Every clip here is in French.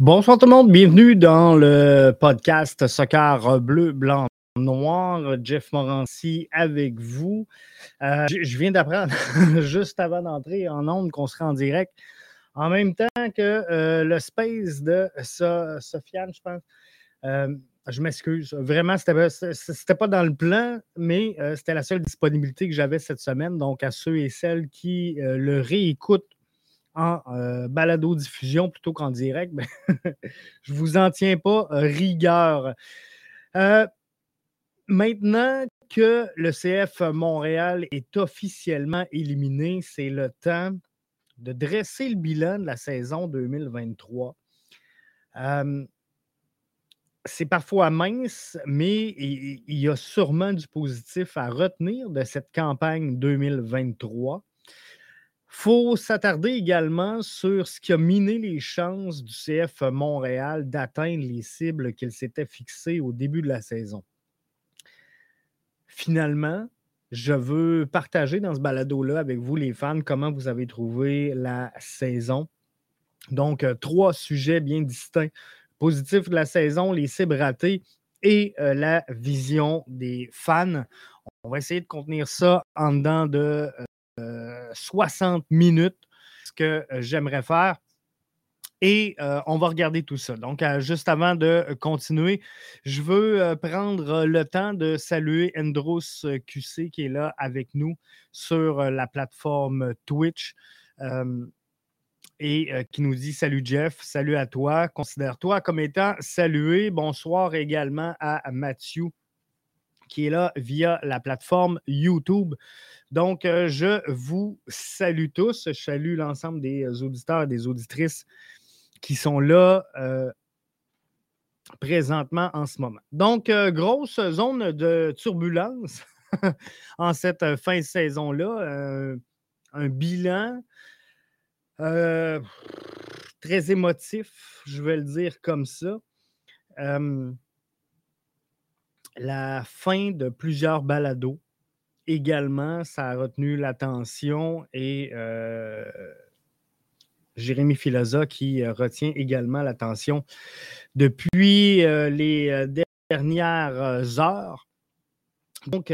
Bonsoir tout le monde, bienvenue dans le podcast Soccer Bleu, Blanc, Noir. Jeff Morancy avec vous. Euh, je viens d'apprendre juste avant d'entrer en ondes qu'on sera en direct. En même temps que euh, le space de Sofiane, je pense. Euh, je m'excuse. Vraiment, ce n'était pas dans le plan, mais c'était la seule disponibilité que j'avais cette semaine. Donc, à ceux et celles qui le réécoutent en euh, balado-diffusion plutôt qu'en direct, ben, je ne vous en tiens pas rigueur. Euh, maintenant que le CF Montréal est officiellement éliminé, c'est le temps de dresser le bilan de la saison 2023. Euh, c'est parfois mince, mais il y a sûrement du positif à retenir de cette campagne 2023 faut s'attarder également sur ce qui a miné les chances du CF Montréal d'atteindre les cibles qu'il s'était fixées au début de la saison. Finalement, je veux partager dans ce balado-là avec vous, les fans, comment vous avez trouvé la saison. Donc, euh, trois sujets bien distincts. Positif de la saison, les cibles ratées et euh, la vision des fans. On va essayer de contenir ça en dedans de euh, 60 minutes, ce que euh, j'aimerais faire. Et euh, on va regarder tout ça. Donc, euh, juste avant de continuer, je veux prendre le temps de saluer Andros QC qui est là avec nous sur la plateforme Twitch et qui nous dit Salut Jeff, salut à toi. Considère-toi comme étant salué. Bonsoir également à Mathieu qui est là via la plateforme YouTube. Donc, euh, je vous salue tous. Je salue l'ensemble des auditeurs et des auditrices qui sont là euh, présentement en ce moment. Donc, euh, grosse zone de turbulence en cette fin de saison-là. un bilan très émotif, je vais le dire comme ça la fin de plusieurs balados également, ça a retenu l'attention et Jérémy Filosa qui retient également l'attention depuis les dernières heures. Donc,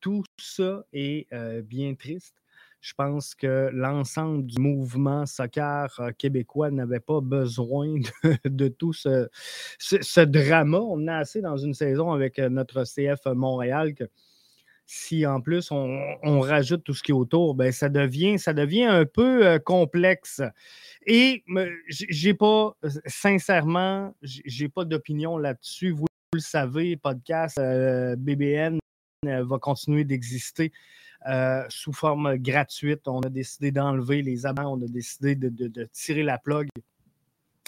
tout ça est bien triste. Je pense que l'ensemble du mouvement soccer euh, québécois n'avait pas besoin de, tout ce, drama. On a assez dans une saison avec euh, notre CF Montréal que si en plus on, rajoute tout ce qui est autour, ben ça, devient, ça devient un peu euh, complexe. Et j'ai pas, sincèrement, j'ai pas d'opinion là-dessus. Vous, le savez, podcast BBN va continuer d'exister euh, sous forme gratuite. On a décidé d'enlever les abats, on a décidé de, tirer la plug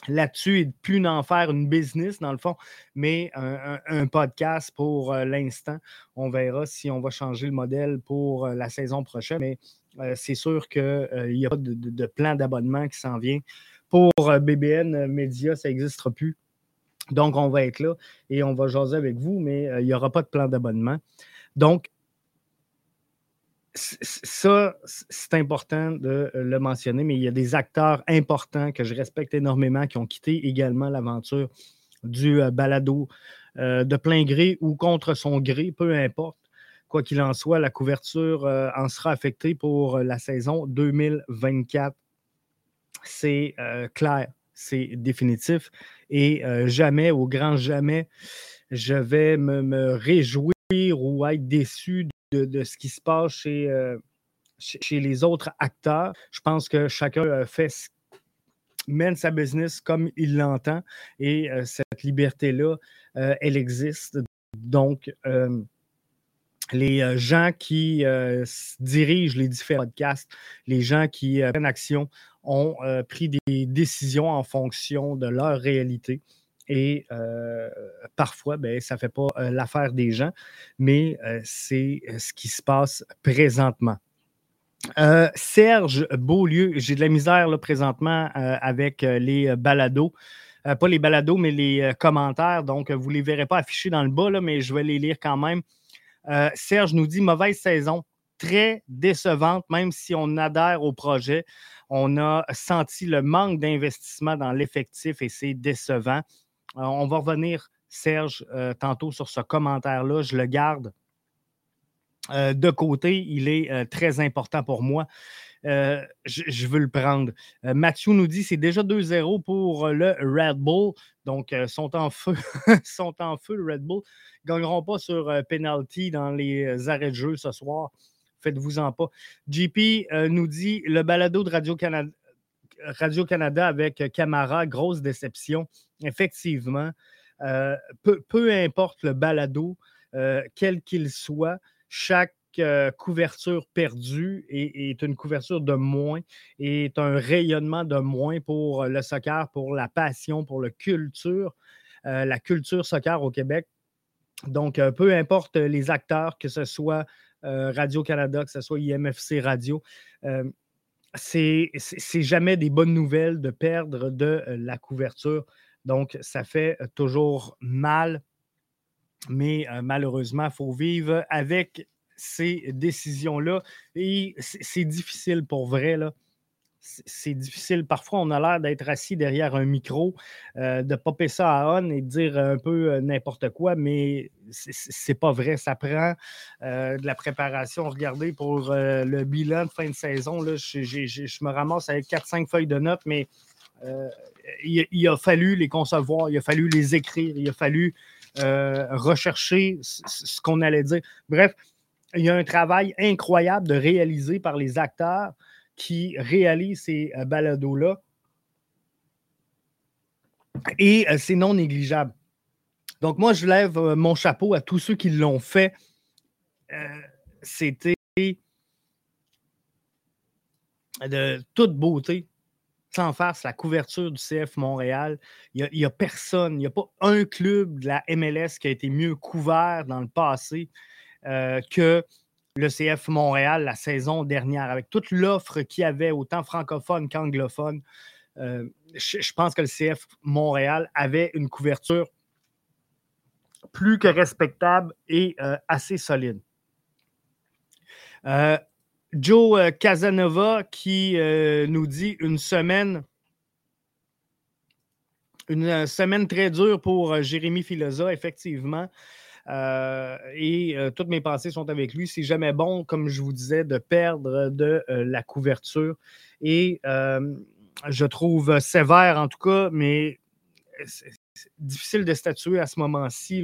là-dessus et de plus n'en faire une business, dans le fond, mais un, podcast pour euh, l'instant. On verra si on va changer le modèle pour euh, la saison prochaine, mais c'est sûr qu'il n'y a pas de, plan d'abonnement qui s'en vient. Pour BBN Media, ça n'existera plus. Donc, on va être là et on va jaser avec vous, mais il n'y aura pas de plan d'abonnement. Donc, ça, c'est important de euh, le mentionner, mais il y a des acteurs importants que je respecte énormément qui ont quitté également l'aventure du euh, balado euh, de plein gré ou contre son gré, peu importe. Quoi qu'il en soit, la couverture en sera affectée pour la saison 2024. C'est clair, c'est définitif. Et jamais, au grand jamais, je vais me réjouir ou être déçu de, ce qui se passe euh, chez, les autres acteurs. Je pense que chacun euh, fait mène sa business comme il l'entend et euh, cette liberté-là, elle existe. Donc, les gens qui dirigent les différents podcasts, les gens qui prennent action ont pris des décisions en fonction de leur réalité. Et parfois, ben, ça ne fait pas l'affaire des gens, mais c'est ce qui se passe présentement. Serge Beaulieu, j'ai de la misère là, présentement avec les balados. pas les balados, mais les commentaires. Donc, vous ne les verrez pas affichés dans le bas, là, mais je vais les lire quand même. Serge nous dit mauvaise saison, très décevante, même si on adhère au projet. On a senti le manque d'investissement dans l'effectif et c'est décevant. Euh, on va revenir, Serge, euh, tantôt sur ce commentaire-là. Je le garde de côté. Il est très important pour moi. je, veux le prendre. Mathieu nous dit c'est déjà 2-0 pour le Red Bull. Donc, sont en feu. sont en feu, le Red Bull. Ils ne gagneront pas sur penalty dans les arrêts de jeu ce soir. Faites-vous-en pas. JP nous dit le balado de Radio-Canada Radio -Canada avec Camara, grosse déception. Effectivement, peu, importe le balado, quel qu'il soit, chaque couverture perdue est, une couverture de moins, est un rayonnement de moins pour le soccer, pour la passion, pour la culture, la culture soccer au Québec. Donc, peu importe les acteurs, que ce soit Radio-Canada, que ce soit IMFC Radio, c'est jamais des bonnes nouvelles de perdre de la couverture. Donc, ça fait toujours mal, mais malheureusement, il faut vivre avec ces décisions-là. Et c'est difficile pour vrai, là c'est difficile. Parfois, on a l'air d'être assis derrière un micro, euh, de popper ça à on et de dire un peu euh, n'importe quoi, mais c'est pas vrai. Ça prend euh, de la préparation. Regardez, pour le bilan de fin de saison, là, je me ramasse avec 4-5 feuilles de notes, mais il, a fallu les concevoir, il a fallu les écrire, il a fallu rechercher ce qu'on allait dire. Bref, il y a un travail incroyable de réaliser par les acteurs qui réalise ces euh, balados-là. Et euh, c'est non négligeable. Donc, moi, je lève euh, mon chapeau à tous ceux qui l'ont fait. C'était de toute beauté, sans farce, la couverture du CF Montréal. Il n'y a, a, personne, il n'y a pas un club de la MLS qui a été mieux couvert dans le passé que le CF Montréal la saison dernière, avec toute l'offre qu'il y avait, autant francophone qu'anglophone. Euh, je, pense que le CF Montréal avait une couverture plus que respectable et euh, assez solide. Euh, Joe Casanova qui nous dit une semaine, une semaine très dure pour Jérémy Filosa, effectivement. Euh, et euh, toutes mes pensées sont avec lui. C'est jamais bon, comme je vous disais, de perdre de euh, la couverture. Et je trouve sévère en tout cas, mais difficile de statuer à ce moment-ci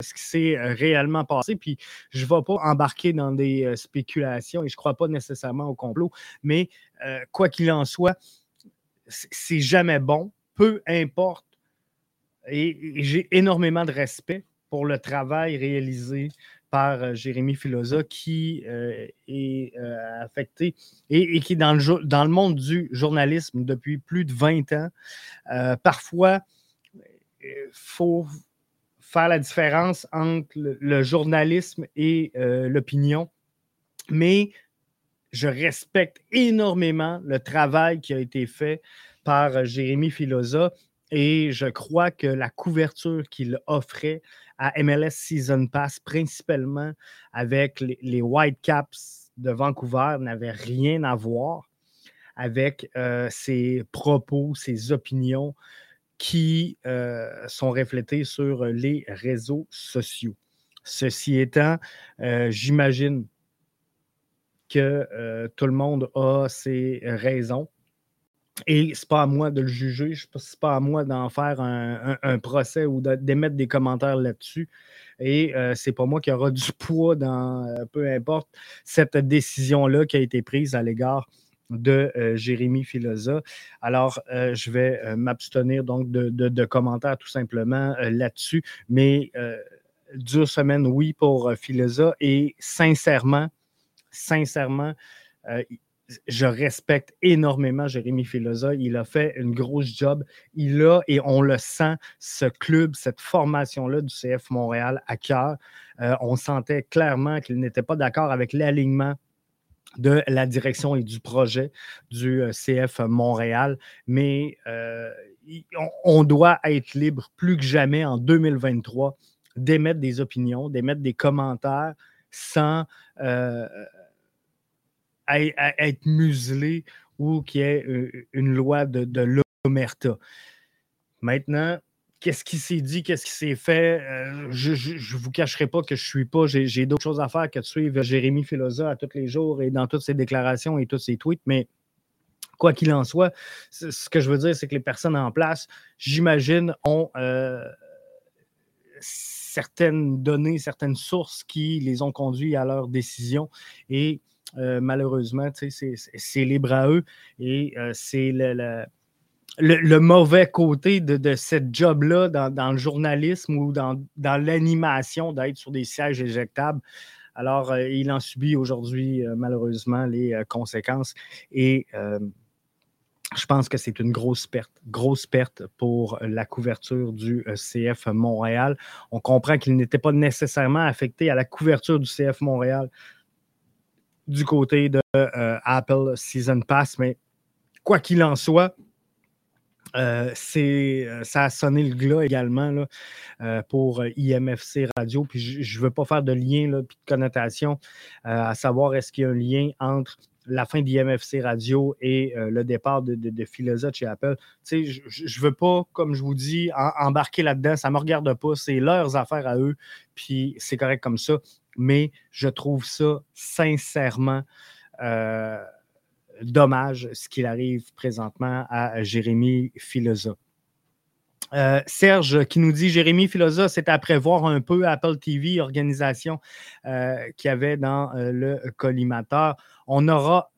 ce qui s'est réellement passé. Puis je ne vais pas embarquer dans des spéculations et je ne crois pas nécessairement au complot. Mais quoi qu'il en soit, c'est jamais bon, peu importe. et j'ai énormément de respect pour le travail réalisé par euh, Jérémy Filosa qui euh, est euh, affecté et, qui est dans le, dans le monde du journalisme depuis plus de 20 ans. parfois, il faut faire la différence entre le, journalisme et l'opinion, mais je respecte énormément le travail qui a été fait par Jérémy Filosa et je crois que la couverture qu'il offrait à MLS Season Pass, principalement avec les, Whitecaps de Vancouver, n'avait rien à voir avec euh, ses propos, ses opinions qui euh, sont reflétées sur les réseaux sociaux. Ceci étant, euh, j'imagine que tout le monde a ses raisons et ce n'est pas à moi de le juger, ce n'est pas à moi d'en faire un, procès ou d'émettre des commentaires là-dessus. Et euh, c'est pas moi qui aura du poids dans euh, peu importe cette décision-là qui a été prise à l'égard de euh, Jérémy Filosa. Alors, je vais m'abstenir donc de, commentaires tout simplement là-dessus. Mais dure semaine, oui, pour Filosa. Et sincèrement, sincèrement, je respecte énormément Jérémy Filosa. Il a fait une grosse job. Il a, et on le sent, ce club, cette formation-là du CF Montréal à cœur. Euh, on sentait clairement qu'il n'était pas d'accord avec l'alignement de la direction et du projet du euh, CF Montréal. Mais euh, on, doit être libre plus que jamais en 2023 d'émettre des opinions, d'émettre des commentaires sans être muselé ou qu'il y ait une loi de, de l'omerta. Maintenant, qu'est-ce qui s'est dit, qu'est-ce qui s'est fait? Euh, je ne vous cacherai pas que je ne suis pas, j'ai d'autres choses à faire que de suivre Jérémy Filosa à tous les jours et dans toutes ses déclarations et tous ses tweets, mais quoi qu'il en soit, ce que je veux dire, c'est que les personnes en place, j'imagine, ont euh, certaines données, certaines sources qui les ont conduits à leur décision et euh, malheureusement, c'est libre à eux et c'est le mauvais côté de, de cette job-là dans, le journalisme ou dans, l'animation d'être sur des sièges éjectables. Alors, euh, il en subit aujourd'hui, euh, malheureusement, les euh, conséquences. Et je pense que c'est une grosse perte, grosse perte pour la couverture du CF Montréal. On comprend qu'il n'était pas nécessairement affecté à la couverture du CF Montréal du côté de Apple Season Pass, mais quoi qu'il en soit, euh, euh, ça a sonné le glas également là, euh, pour IMFC Radio. Puis je ne veux pas faire de lien là, puis de connotation à savoir est-ce qu'il y a un lien entre la fin d'IMFC Radio et le départ de, de, chez Apple. je ne veux pas, comme je vous dis, embarquer là-dedans. Ça ne me regarde pas. C'est leurs affaires à eux. Puis c'est correct comme ça. Mais je trouve ça sincèrement dommage ce qu'il arrive présentement à Jérémy Filosa. Euh, Serge qui nous dit Jérémy Filosa, c'est à prévoir un peu Apple TV, organisation euh, qu'il y avait dans euh, le collimateur. On aura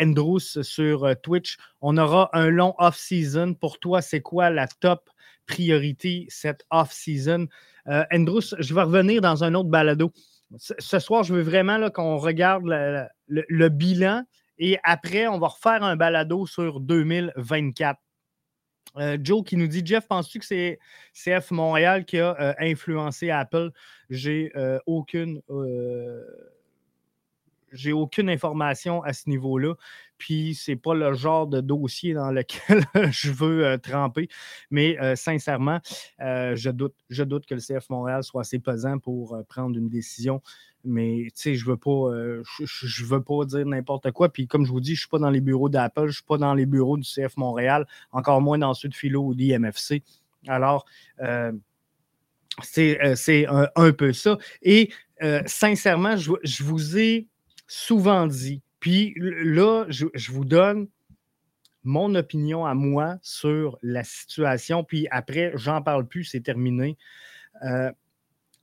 Andrews sur Twitch. On aura un long off-season. Pour toi, c'est quoi la top priorité cette off-season? Andrews, je vais revenir dans un autre balado. Ce soir, je veux vraiment qu'on regarde le, bilan et après, on va refaire un balado sur 2024. Euh, Joe qui nous dit Jeff, penses-tu que c'est CF Montréal qui a euh, influencé Apple? J'ai euh, aucune j'ai aucune information à ce niveau-là. Puis, ce n'est pas le genre de dossier dans lequel je veux tremper. Mais sincèrement, je, doute, je doute que le CF Montréal soit assez pesant pour prendre une décision mais tu sais, je veux pas, euh, je, veux pas dire n'importe quoi. Puis comme je vous dis, je suis pas dans les bureaux d'Apple, je suis pas dans les bureaux du CF Montréal, encore moins dans ceux de Philo ou d'IMFC. Alors, euh, c'est euh, un, peu ça. Et sincèrement, je, vous ai souvent dit, puis là, je, vous donne mon opinion à moi sur la situation, puis après, j'en parle plus, c'est terminé.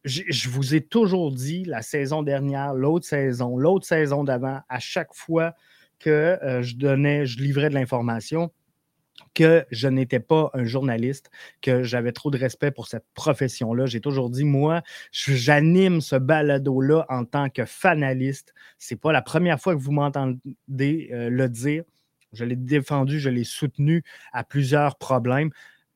Je vous ai toujours dit la saison dernière, l'autre saison, l'autre saison d'avant, à chaque fois que euh, je donnais, je livrais de l'information, que je n'étais pas un journaliste, que j'avais trop de respect pour cette profession-là. J'ai toujours dit, moi, j'anime ce balado-là en tant que fanaliste. Ce n'est pas la première fois que vous m'entendez euh, le dire. Je l'ai défendu, je l'ai soutenu à plusieurs problèmes,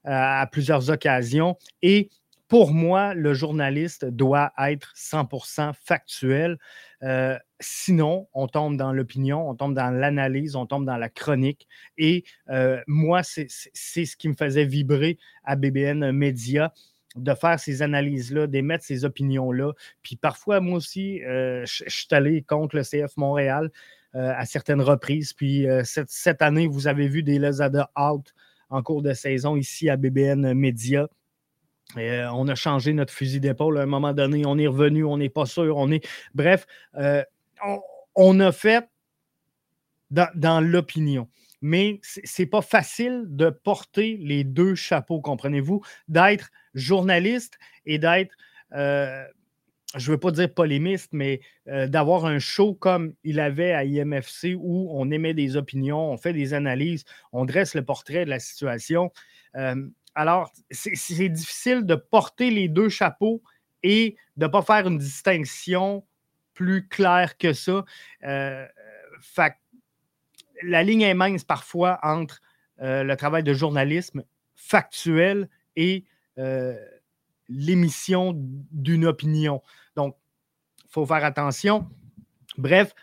à plusieurs occasions. Et pour moi, le journaliste doit être 100% factuel. Euh, sinon, on tombe dans l'opinion, on tombe dans l'analyse, on tombe dans la chronique. Et euh, moi, c'est ce qui me faisait vibrer à BBN Media de faire ces analyses-là, d'émettre ces opinions-là. Puis parfois, moi aussi, euh, je, suis allé contre le CF Montréal à certaines reprises. Puis cette, année, vous avez vu des Lazada out en cours de saison ici à BBN Media. Euh, on a changé notre fusil d'épaule à un moment donné. On est revenu, on n'est pas sûr. On est... Bref, euh, on, a fait dans, l'opinion. Mais ce n'est pas facile de porter les deux chapeaux, comprenez-vous? D'être journaliste et d'être, euh, je ne veux pas dire polémiste, mais d'avoir un show comme il avait à IMFC où on émet des opinions, on fait des analyses, on dresse le portrait de la situation. Alors, c'est difficile de porter les deux chapeaux et de ne pas faire une distinction plus claire que ça. Euh, la ligne est mince parfois entre euh, le travail de journalisme factuel et euh, l'émission d'une opinion. Donc, il faut faire attention. Bref,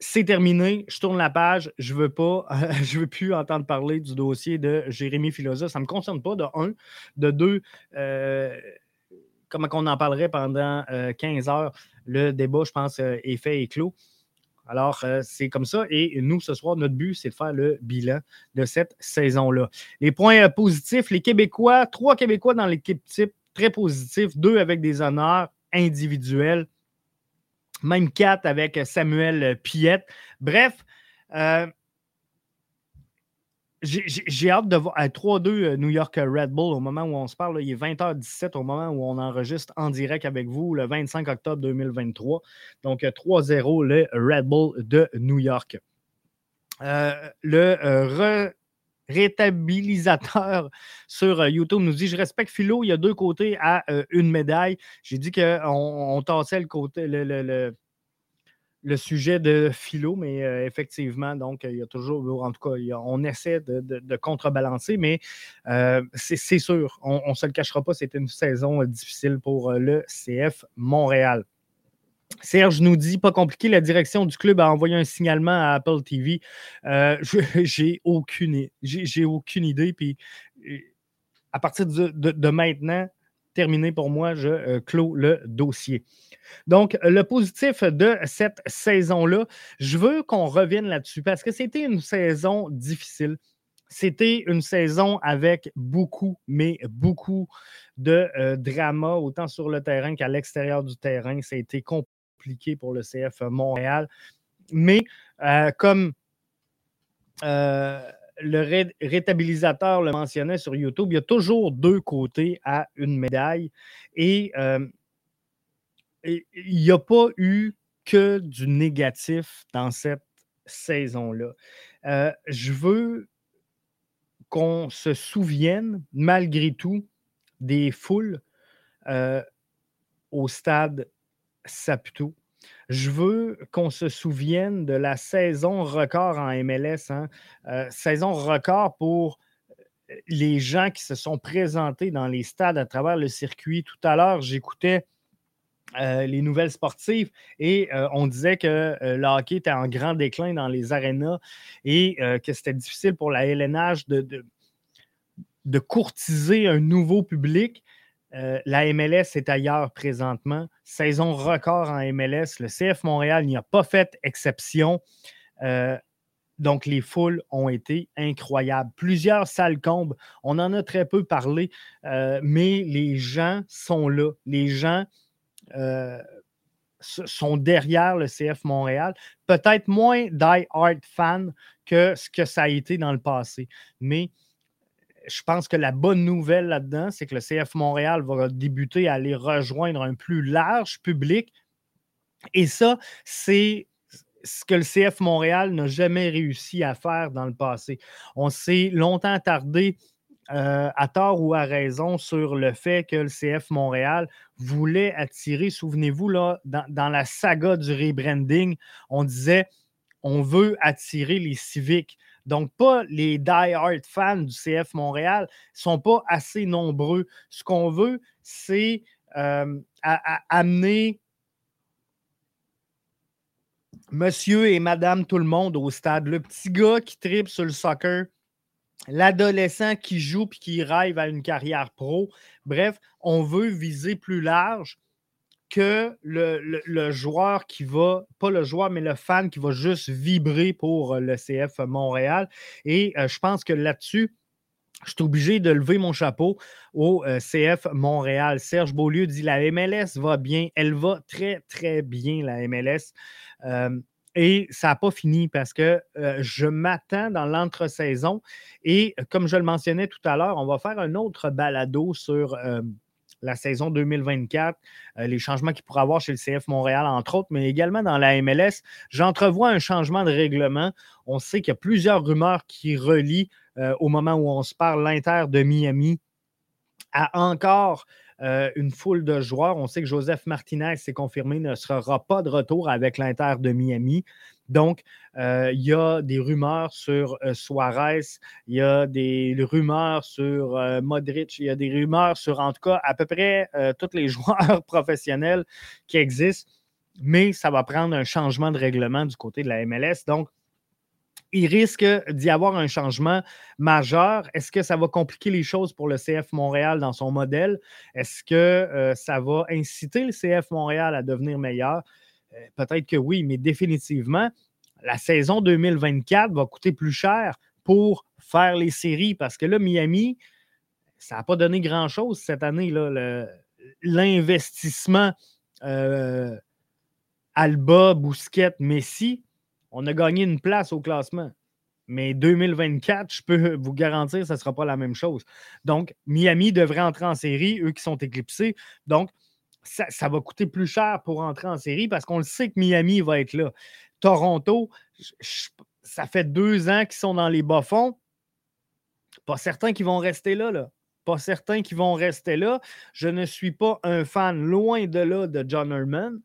c'est terminé, je tourne la page, je veux pas, je veux plus entendre parler du dossier de Jérémy Filosa. Ça ne me concerne pas, de un. De deux, euh, comment on en parlerait pendant 15 euh, heures, le débat, je pense, euh, est fait et clos. Alors, c'est comme ça. Et nous, ce soir, notre but, c'est de faire le bilan de cette saison-là. Les points positifs, les Québécois, trois Québécois dans l'équipe type, très positifs, deux avec des honneurs individuels, même quatre avec Samuel Piette. Bref, j'ai hâte de voir 3-2 euh, New York euh, Red Bull au moment où on se parle. il est 20h17 au moment où on enregistre en direct avec vous le 25 octobre 2023. Donc 3-0 le Red Bull de New York. Euh, le rétabilisateur sur YouTube nous dit Je respecte Philo, il y a deux côtés à une médaille. J'ai dit qu'on on tassait le côté, le, le sujet de philo, mais euh, effectivement, donc, il y a toujours, en tout cas, on essaie de, contrebalancer, mais euh, c'est sûr, on ne se le cachera pas, c'était une saison euh, difficile pour le CF Montréal. Serge nous dit, pas compliqué, la direction du club a envoyé un signalement à Apple TV. j'ai aucune, j'ai aucune idée. Puis à partir de maintenant, terminé pour moi, je clôt le dossier. Donc, le positif de cette saison-là, je veux qu'on revienne là-dessus parce que c'était une saison difficile. C'était une saison avec beaucoup, mais beaucoup de euh, drama, autant sur le terrain qu'à l'extérieur du terrain. Ça a été compliqué pour le CF Montréal. Mais euh, comme euh, le rétabilisateur le mentionnait sur YouTube, il y a toujours deux côtés à une médaille. Et il n'y a pas eu que du négatif dans cette saison-là. Euh, je veux qu'on se souvienne, malgré tout, des foules euh, au stade Saputo. Je veux qu'on se souvienne de la saison record en MLS, hein. euh, saison record pour les gens qui se sont présentés dans les stades à travers le circuit. Tout à l'heure, j'écoutais euh, les nouvelles sportives et euh, on disait que euh, le hockey était en grand déclin dans les arénas et que c'était difficile pour la LNH de, courtiser un nouveau public. La MLS est ailleurs présentement. Saison record en MLS. Le CF Montréal n'y a pas fait exception. donc, les foules ont été incroyables. Plusieurs salles combes. On en a très peu parlé, mais les gens sont là. Les gens euh, sont derrière le CF Montréal. Peut-être moins die-hard fan que ce que ça a été dans le passé. Mais je pense que la bonne nouvelle là-dedans, c'est que le CF Montréal va débuter à aller rejoindre un plus large public. Et ça, c'est ce que le CF Montréal n'a jamais réussi à faire dans le passé. On s'est longtemps tardé euh, à tort ou à raison sur le fait que le CF Montréal voulait attirer, souvenez-vous, dans, la saga du rebranding, on disait on veut attirer les civiques. Donc, pas les die-hard fans du CF Montréal, sont pas assez nombreux. Ce qu'on veut, c'est euh, amener monsieur et madame tout le monde au stade. Le petit gars qui tripe sur le soccer, l'adolescent qui joue puis qui rêve à une carrière pro. Bref, on veut viser plus large que le, joueur qui va, pas le joueur, mais le fan qui va juste vibrer pour le CF Montréal. Et euh, je pense que là-dessus, je suis obligé de lever mon chapeau au euh, CF Montréal. Serge Beaulieu dit la MLS va bien. Elle va très, très bien, la MLS. Euh, et ça n'a pas fini parce que euh, je m'attends dans l'entre-saison. Et euh, comme je le mentionnais tout à l'heure, on va faire un autre balado sur euh, la saison 2024, les changements qu'il pourra avoir chez le CF Montréal, entre autres, mais également dans la MLS. J'entrevois un changement de règlement. On sait qu'il y a plusieurs rumeurs qui relient au moment où on se parle l'Inter de Miami à encore euh, une foule de joueurs. On sait que Joseph Martinez, c'est confirmé, ne sera pas de retour avec l'Inter de Miami. Donc, euh, il y a des rumeurs sur euh, Suarez, il y a des rumeurs sur Modric, il y a des rumeurs sur, en tout cas, à peu près tous les joueurs professionnels qui existent, mais ça va prendre un changement de règlement du côté de la MLS. Donc, il risque d'y avoir un changement majeur. Est-ce que ça va compliquer les choses pour le CF Montréal dans son modèle? Est-ce que euh, ça va inciter le CF Montréal à devenir meilleur? Peut-être que oui, mais définitivement, la saison 2024 va coûter plus cher pour faire les séries parce que là, Miami, ça n'a pas donné grand-chose cette année. L'investissement euh, Alba, Bousquet, Messi, on a gagné une place au classement. Mais 2024, je peux vous garantir, ce ne sera pas la même chose. Donc, Miami devrait entrer en série, eux qui sont éclipsés. Donc, ça, va coûter plus cher pour entrer en série parce qu'on le sait que Miami va être là. Toronto, ça fait deux ans qu'ils sont dans les bas-fonds. Pas certains qui vont rester là, là. Pas certains qui vont rester là. Je ne suis pas un fan loin de là de John Herman.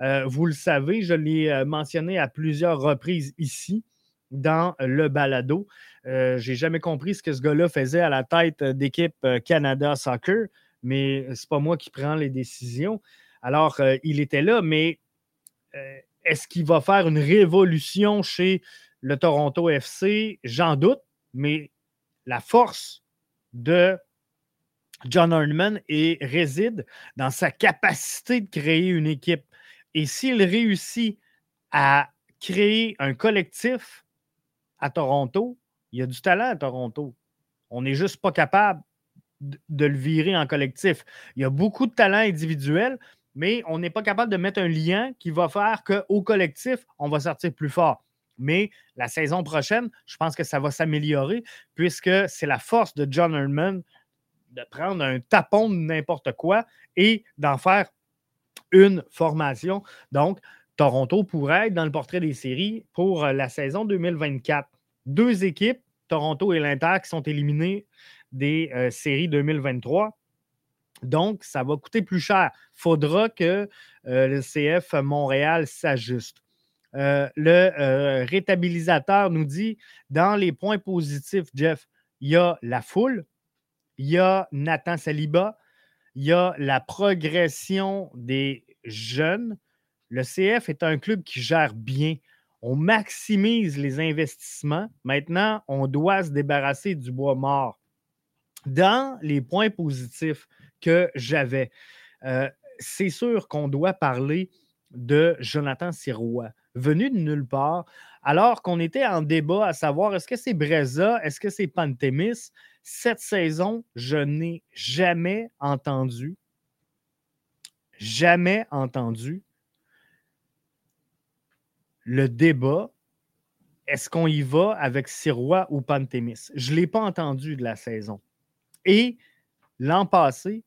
Euh, vous le savez, je l'ai euh, mentionné à plusieurs reprises ici dans le balado. Euh, Je n'ai jamais compris ce que ce gars-là faisait à la tête d'équipe Canada Soccer, mais ce n'est pas moi qui prends les décisions. Alors, il était là, mais est-ce qu'il va faire une révolution chez le Toronto FC? J'en doute, mais la force de John Hardman réside dans sa capacité de créer une équipe. Et s'il réussit à créer un collectif à Toronto, il y a du talent à Toronto. On n'est juste pas capable de le virer en collectif. Il y a beaucoup de talent individuel, mais on n'est pas capable de mettre un lien qui va faire qu'au collectif, on va sortir plus fort. Mais la saison prochaine, je pense que ça va s'améliorer puisque c'est la force de John Herman de prendre un tapon de n'importe quoi et d'en faire une formation. Donc, Toronto pourrait être dans le portrait des séries pour euh, la saison 2024. Deux équipes, Toronto et l'Inter, qui sont éliminées des euh, séries 2023. Donc, ça va coûter plus cher. Il faudra que euh, le CF Montréal s'ajuste. le rétabilisateur nous dit dans les points positifs, Jeff, il y a la foule, il y a Nathan Saliba, il y a la progression des jeunes. Le CF est un club qui gère bien. On maximise les investissements. Maintenant, on doit se débarrasser du bois mort. Dans les points positifs que j'avais, euh, c'est sûr qu'on doit parler de Jonathan Sirois, venu de nulle part, alors qu'on était en débat à savoir est-ce que c'est Breza, est-ce que c'est Pantémis. Cette saison, je n'ai jamais entendu, jamais entendu le débat est-ce qu'on y va avec Sirois ou Pantémis? Je ne l'ai pas entendu de la saison. Et l'an passé,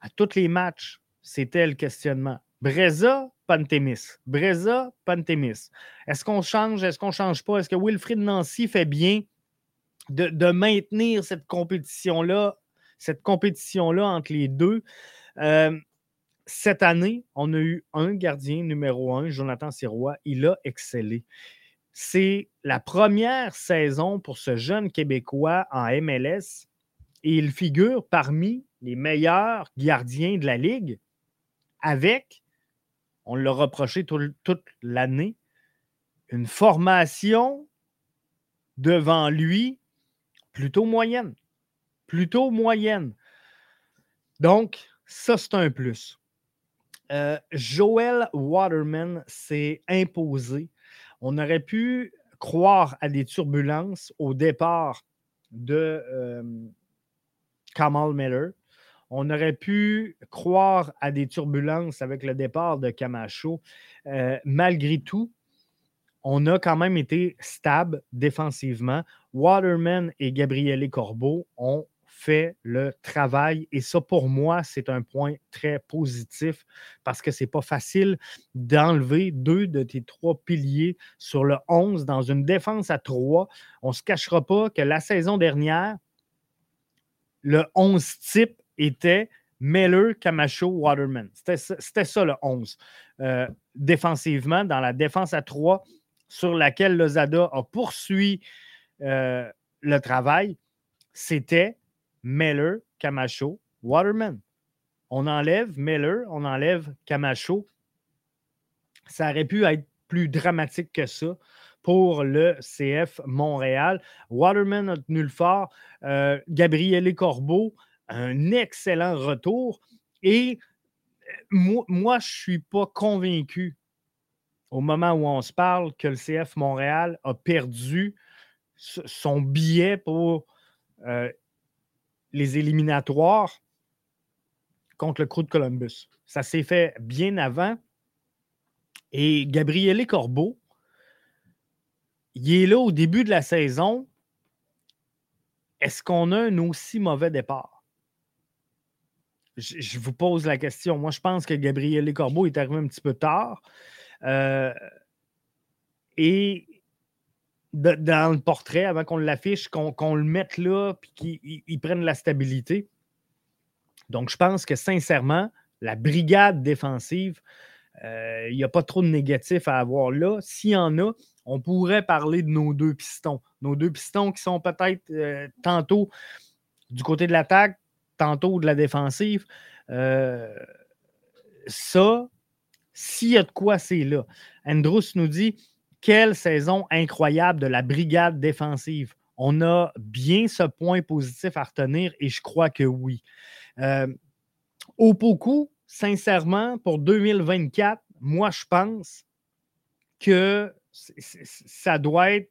à tous les matchs, c'était le questionnement. Breza, Pantémis. Breza, Pantémis. Est-ce qu'on change? Est-ce qu'on ne change pas? Est-ce que Wilfried Nancy fait bien de, maintenir cette compétition-là, cette compétition-là entre les deux? Euh, cette année, on a eu un gardien numéro un, Jonathan Sirois. Il a excellé. C'est la première saison pour ce jeune Québécois en MLS et il figure parmi les meilleurs gardiens de la Ligue avec, on l'a reproché toute l'année, une formation devant lui plutôt moyenne. Plutôt moyenne. Donc, ça, c'est un plus. Euh, Joel Waterman s'est imposé. On aurait pu croire à des turbulences au départ de euh, Kamal Miller. On aurait pu croire à des turbulences avec le départ de Camacho. Euh, malgré tout, on a quand même été stable défensivement. Waterman et Gabriele Corbeau ont fait le travail. Et ça, pour moi, c'est un point très positif parce que ce n'est pas facile d'enlever deux de tes trois piliers sur le 11 dans une défense à trois. On ne se cachera pas que la saison dernière, le 11 type était Miller, Camacho, Waterman. C'était ça, le 11. Euh, défensivement, dans la défense à trois, sur laquelle Lozada a poursuivi euh, le travail, c'était Meller, Camacho, Waterman. On enlève Meller, on enlève Camacho. Ça aurait pu être plus dramatique que ça pour le CF Montréal. Waterman a tenu le fort. Euh, Gabriele Corbeau, un excellent retour. Et euh, moi, je ne suis pas convaincu au moment où on se parle, que le CF Montréal a perdu son billet pour euh, les éliminatoires contre le Crew de Columbus. Ça s'est fait bien avant. Et Gabriele Corbeau, il est là au début de la saison. Est-ce qu'on a un aussi mauvais départ? Je, vous pose la question. Moi, je pense que Gabriel Corbeau est arrivé un petit peu tard. Euh, et dans le portrait, avant qu'on l'affiche, qu'on le mette là, puis qu'il prenne la stabilité. Donc, je pense que sincèrement, la brigade défensive, euh, il n'y a pas trop de négatifs à avoir là. S'il y en a, on pourrait parler de nos deux pistons. Nos deux pistons qui sont peut-être euh, tantôt du côté de l'attaque, tantôt de la défensive. Euh, ça, s'il y a de quoi, c'est là. Andrews nous dit quelle saison incroyable de la brigade défensive. On a bien ce point positif à retenir et je crois que oui. Euh, au Poku, sincèrement, pour 2024, moi, je pense que ça doit être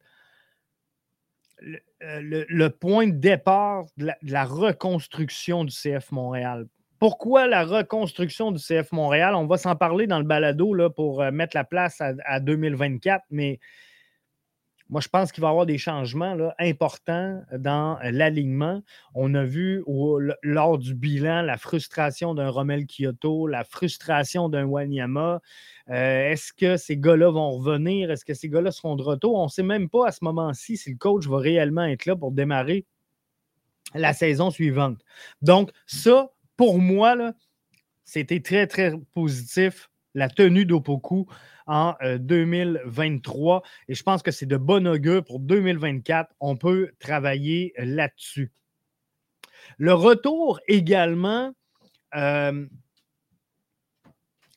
euh, le, point de départ de la, reconstruction du CF Montréal. Pourquoi la reconstruction du CF Montréal? On va s'en parler dans le balado pour euh, mettre la place à, à 2024, mais moi, je pense qu'il va y avoir des changements là, importants dans l'alignement. On a vu lors du bilan la frustration d'un Romel Kyoto, la frustration d'un Wanyama. Euh, est-ce que ces gars-là vont revenir? Est-ce que ces gars-là seront de retour? On ne sait même pas à ce moment-ci si le coach va réellement être là pour démarrer la saison suivante. Donc, ça, pour moi, c'était très, très positif. La tenue d'Opoku en 2023. Euh, Et je pense que c'est de bon augure pour 2024. On peut travailler là-dessus. Le retour également euh,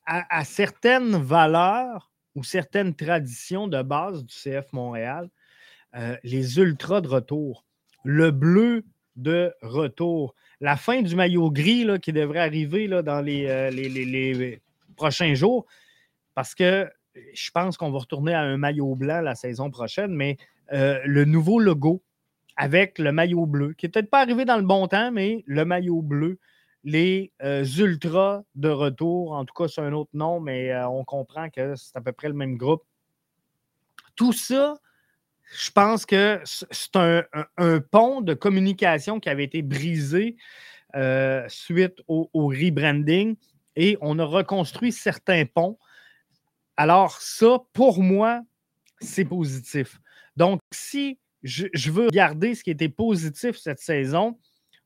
à, certaines valeurs ou certaines traditions de base du CF Montréal, euh, les ultras de retour, le bleu de retour, la fin du maillot gris qui devrait arriver dans les, les prochains jours, parce que je pense qu'on va retourner à un maillot blanc la saison prochaine, mais euh, le nouveau logo avec le maillot bleu, qui n'est peut-être pas arrivé dans le bon temps, mais le maillot bleu, les euh, Ultras de retour, en tout cas, c'est un autre nom, mais euh, on comprend que c'est à peu près le même groupe. Tout ça, je pense que c'est un, pont de communication qui avait été brisé suite au rebranding et on a reconstruit certains ponts alors, ça, pour moi, c'est positif. Donc, si je, veux garder ce qui était positif cette saison,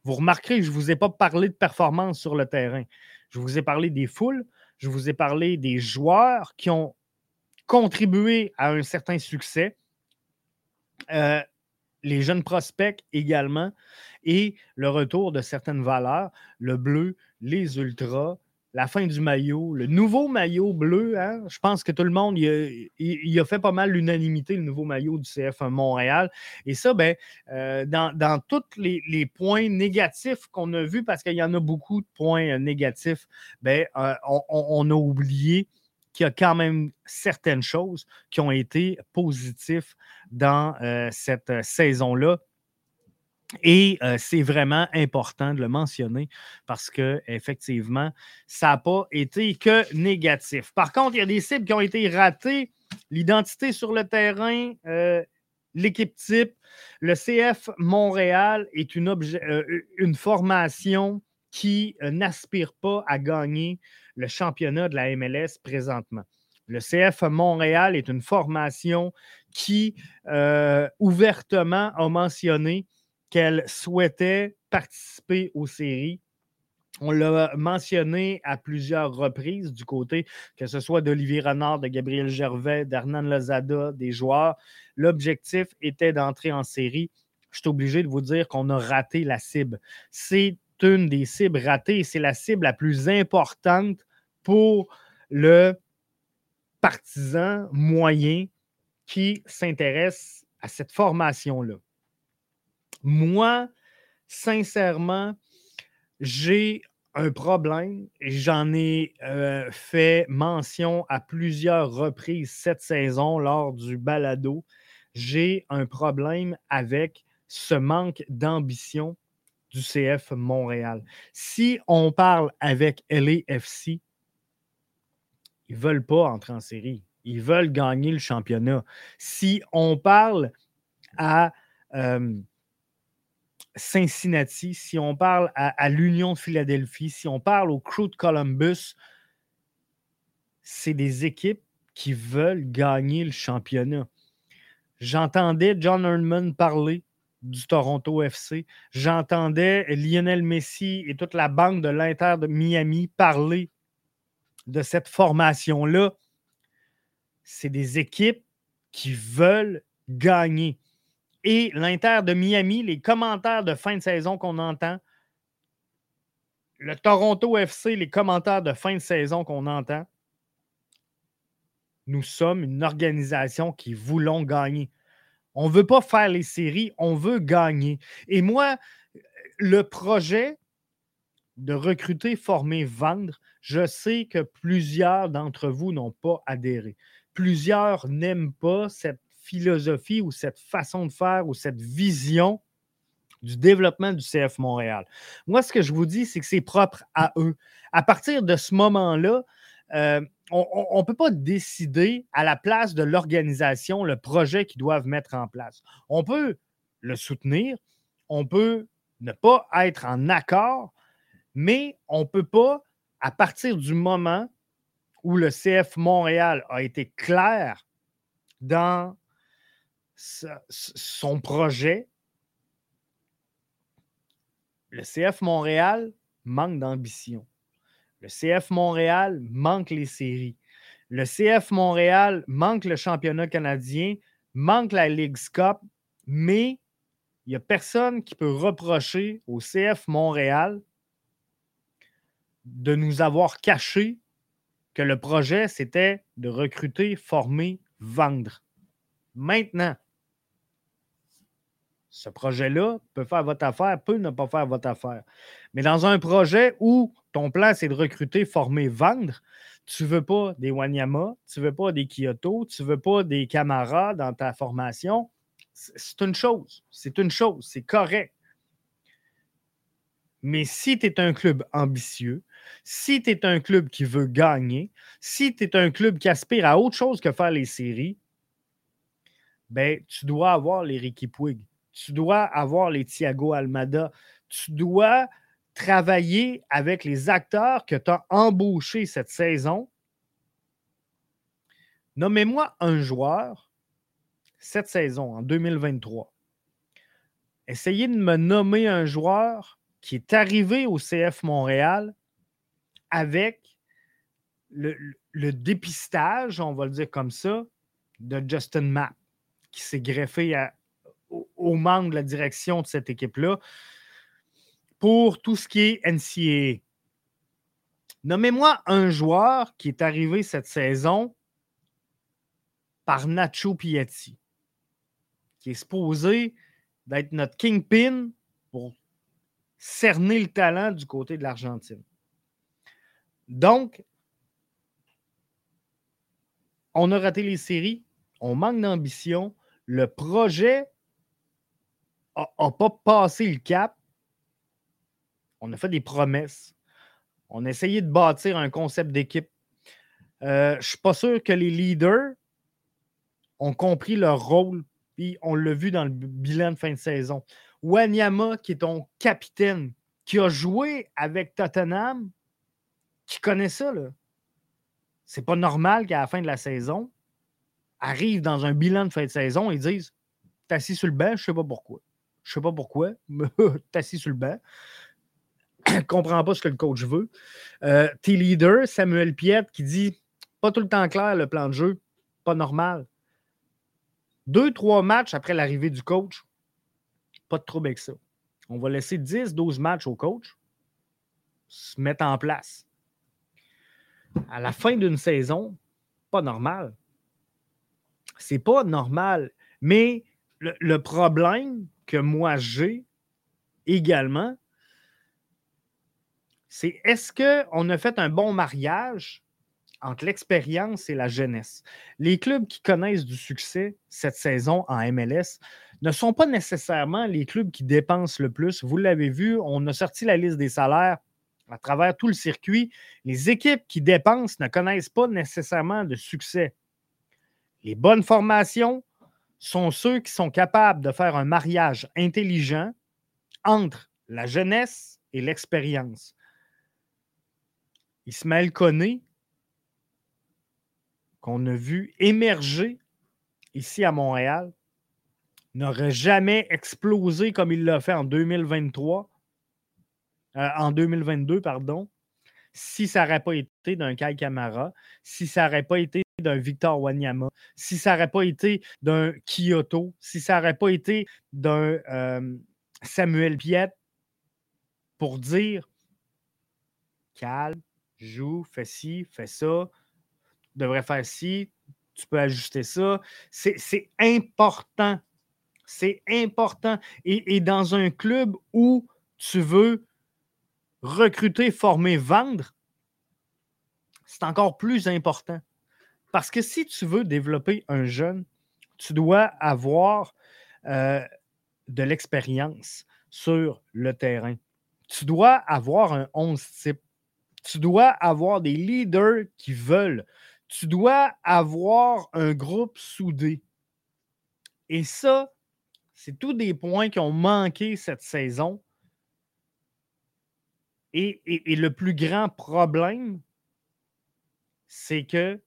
vous remarquerez que je ne vous ai pas parlé de performance sur le terrain. Je vous ai parlé des foules, je vous ai parlé des joueurs qui ont contribué à un certain succès. Euh, les jeunes prospects également, et le retour de certaines valeurs, le bleu, les ultras, la fin du maillot, le nouveau maillot bleu, hein, je pense que tout le monde il a, fait pas mal l'unanimité, le nouveau maillot du CF Montréal. Et ça, ben, euh, dans, tous les, points négatifs qu'on a vus, parce qu'il y en a beaucoup de points euh, négatifs, ben, euh, on, a oublié qu'il y a quand même certaines choses qui ont été positives dans cette saison-là. Et c'est vraiment important de le mentionner parce que effectivement, ça n'a pas été que négatif. Par contre, il y a des cibles qui ont été ratées. L'identité sur le terrain, l'équipe type, le CF Montréal est une, une formation qui n'aspire pas à gagner le championnat de la MLS présentement. Le CF Montréal est une formation qui ouvertement a mentionné qu'elle souhaitait participer aux séries. On l'a mentionné à plusieurs reprises du côté, que ce soit d'Olivier Renard, de Gabriel Gervais, d'Hernan Lozada, des joueurs. L'objectif était d'entrer en série. Je suis obligé de vous dire qu'on a raté la cible. C'est une des cibles ratées. C'est la cible la plus importante pour le partisan moyen qui s'intéresse à cette formation-là. Moi, sincèrement, j'ai un problème, j'en ai euh, fait mention à plusieurs reprises cette saison lors du balado. J'ai un problème avec ce manque d'ambition du CF Montréal. Si on parle avec LAFC, ils ne veulent pas entrer en série. Ils veulent gagner le championnat. Si on parle à euh, Cincinnati, si on parle à, l'Union de Philadelphie, si on parle au Crew de Columbus, c'est des équipes qui veulent gagner le championnat. J'entendais John Erdman parler du Toronto FC. J'entendais Lionel Messi et toute la banque de l'Inter de Miami parler de cette formation-là. C'est des équipes qui veulent gagner et l'Inter de Miami, les commentaires de fin de saison qu'on entend, le Toronto FC, les commentaires de fin de saison qu'on entend, nous sommes une organisation qui voulons gagner. On ne veut pas faire les séries, on veut gagner. Et moi, le projet de recruter, former, vendre, je sais que plusieurs d'entre vous n'ont pas adhéré. Plusieurs n'aiment pas cette philosophie ou cette façon de faire ou cette vision du développement du CF Montréal. Moi, ce que je vous dis, c'est que c'est propre à eux. À partir de ce moment-là, euh, on ne peut pas décider à la place de l'organisation le projet qu'ils doivent mettre en place. On peut le soutenir, on peut ne pas être en accord, mais on ne peut pas, à partir du moment où le CF Montréal a été clair dans son projet, le CF Montréal manque d'ambition. Le CF Montréal manque les séries. Le CF Montréal manque le championnat canadien, manque la Ligue Cup, mais il n'y a personne qui peut reprocher au CF Montréal de nous avoir caché que le projet, c'était de recruter, former, vendre. Maintenant, ce projet-là peut faire votre affaire, peut ne pas faire votre affaire. Mais dans un projet où ton plan, c'est de recruter, former, vendre, tu ne veux pas des Wanyama, tu ne veux pas des Kyoto, tu ne veux pas des camarades dans ta formation. C'est une chose. C'est une chose. C'est correct. Mais si tu es un club ambitieux, si tu es un club qui veut gagner, si tu es un club qui aspire à autre chose que faire les séries, ben, tu dois avoir les Ricky Puig tu dois avoir les Thiago Almada, tu dois travailler avec les acteurs que tu as embauchés cette saison. Nommez-moi un joueur cette saison, en 2023. Essayez de me nommer un joueur qui est arrivé au CF Montréal avec le, dépistage, on va le dire comme ça, de Justin Mapp, qui s'est greffé à, aux membres de la direction de cette équipe-là pour tout ce qui est NCAA. Nommez-moi un joueur qui est arrivé cette saison par Nacho Piatti, qui est supposé d'être notre kingpin pour cerner le talent du côté de l'Argentine. Donc, on a raté les séries, on manque d'ambition. Le projet n'a pas passé le cap. On a fait des promesses. On a essayé de bâtir un concept d'équipe. Euh, je ne suis pas sûr que les leaders ont compris leur rôle, puis on l'a vu dans le bilan de fin de saison. Wanyama, qui est ton capitaine, qui a joué avec Tottenham, qui connaît ça, là. C'est pas normal qu'à la fin de la saison, arrive dans un bilan de fin de saison et disent T'es assis sur le banc, je sais pas pourquoi. Je sais pas pourquoi. T'es assis sur le banc. comprends pas ce que le coach veut. Euh, tes leaders, Samuel Piette, qui dit pas tout le temps clair le plan de jeu, pas normal. Deux, trois matchs après l'arrivée du coach, pas de trouble avec ça. On va laisser 10, 12 matchs au coach se mettre en place. À la fin d'une saison, pas normal. C'est pas normal. Mais le problème, que moi j'ai également, c'est est-ce qu'on a fait un bon mariage entre l'expérience et la jeunesse? Les clubs qui connaissent du succès cette saison en MLS ne sont pas nécessairement les clubs qui dépensent le plus. Vous l'avez vu, on a sorti la liste des salaires à travers tout le circuit. Les équipes qui dépensent ne connaissent pas nécessairement de succès. Les bonnes formations sont ceux qui sont capables de faire un mariage intelligent entre la jeunesse et l'expérience. Ismaël Koné, qu'on a vu émerger ici à Montréal, n'aurait jamais explosé comme il l'a fait en 2023, euh, en 2022, pardon, si ça n'aurait pas été d'un Kai Kamara, si ça n'aurait pas été d'un Victor Wanyama, si ça n'aurait pas été d'un Kyoto, si ça n'aurait pas été d'un euh, Samuel Piet, pour dire calme, joue, fais ci, fais ça, devrais faire ci, tu peux ajuster ça. C'est important c'est important. Et, dans un club où tu veux recruter, former, vendre, c'est encore plus important. Parce que si tu veux développer un jeune, tu dois avoir euh, de l'expérience sur le terrain. Tu dois avoir un 11 type. Tu dois avoir des leaders qui veulent. Tu dois avoir un groupe soudé. Et ça, c'est tous des points qui ont manqué cette saison. Et, le plus grand problème, c'est que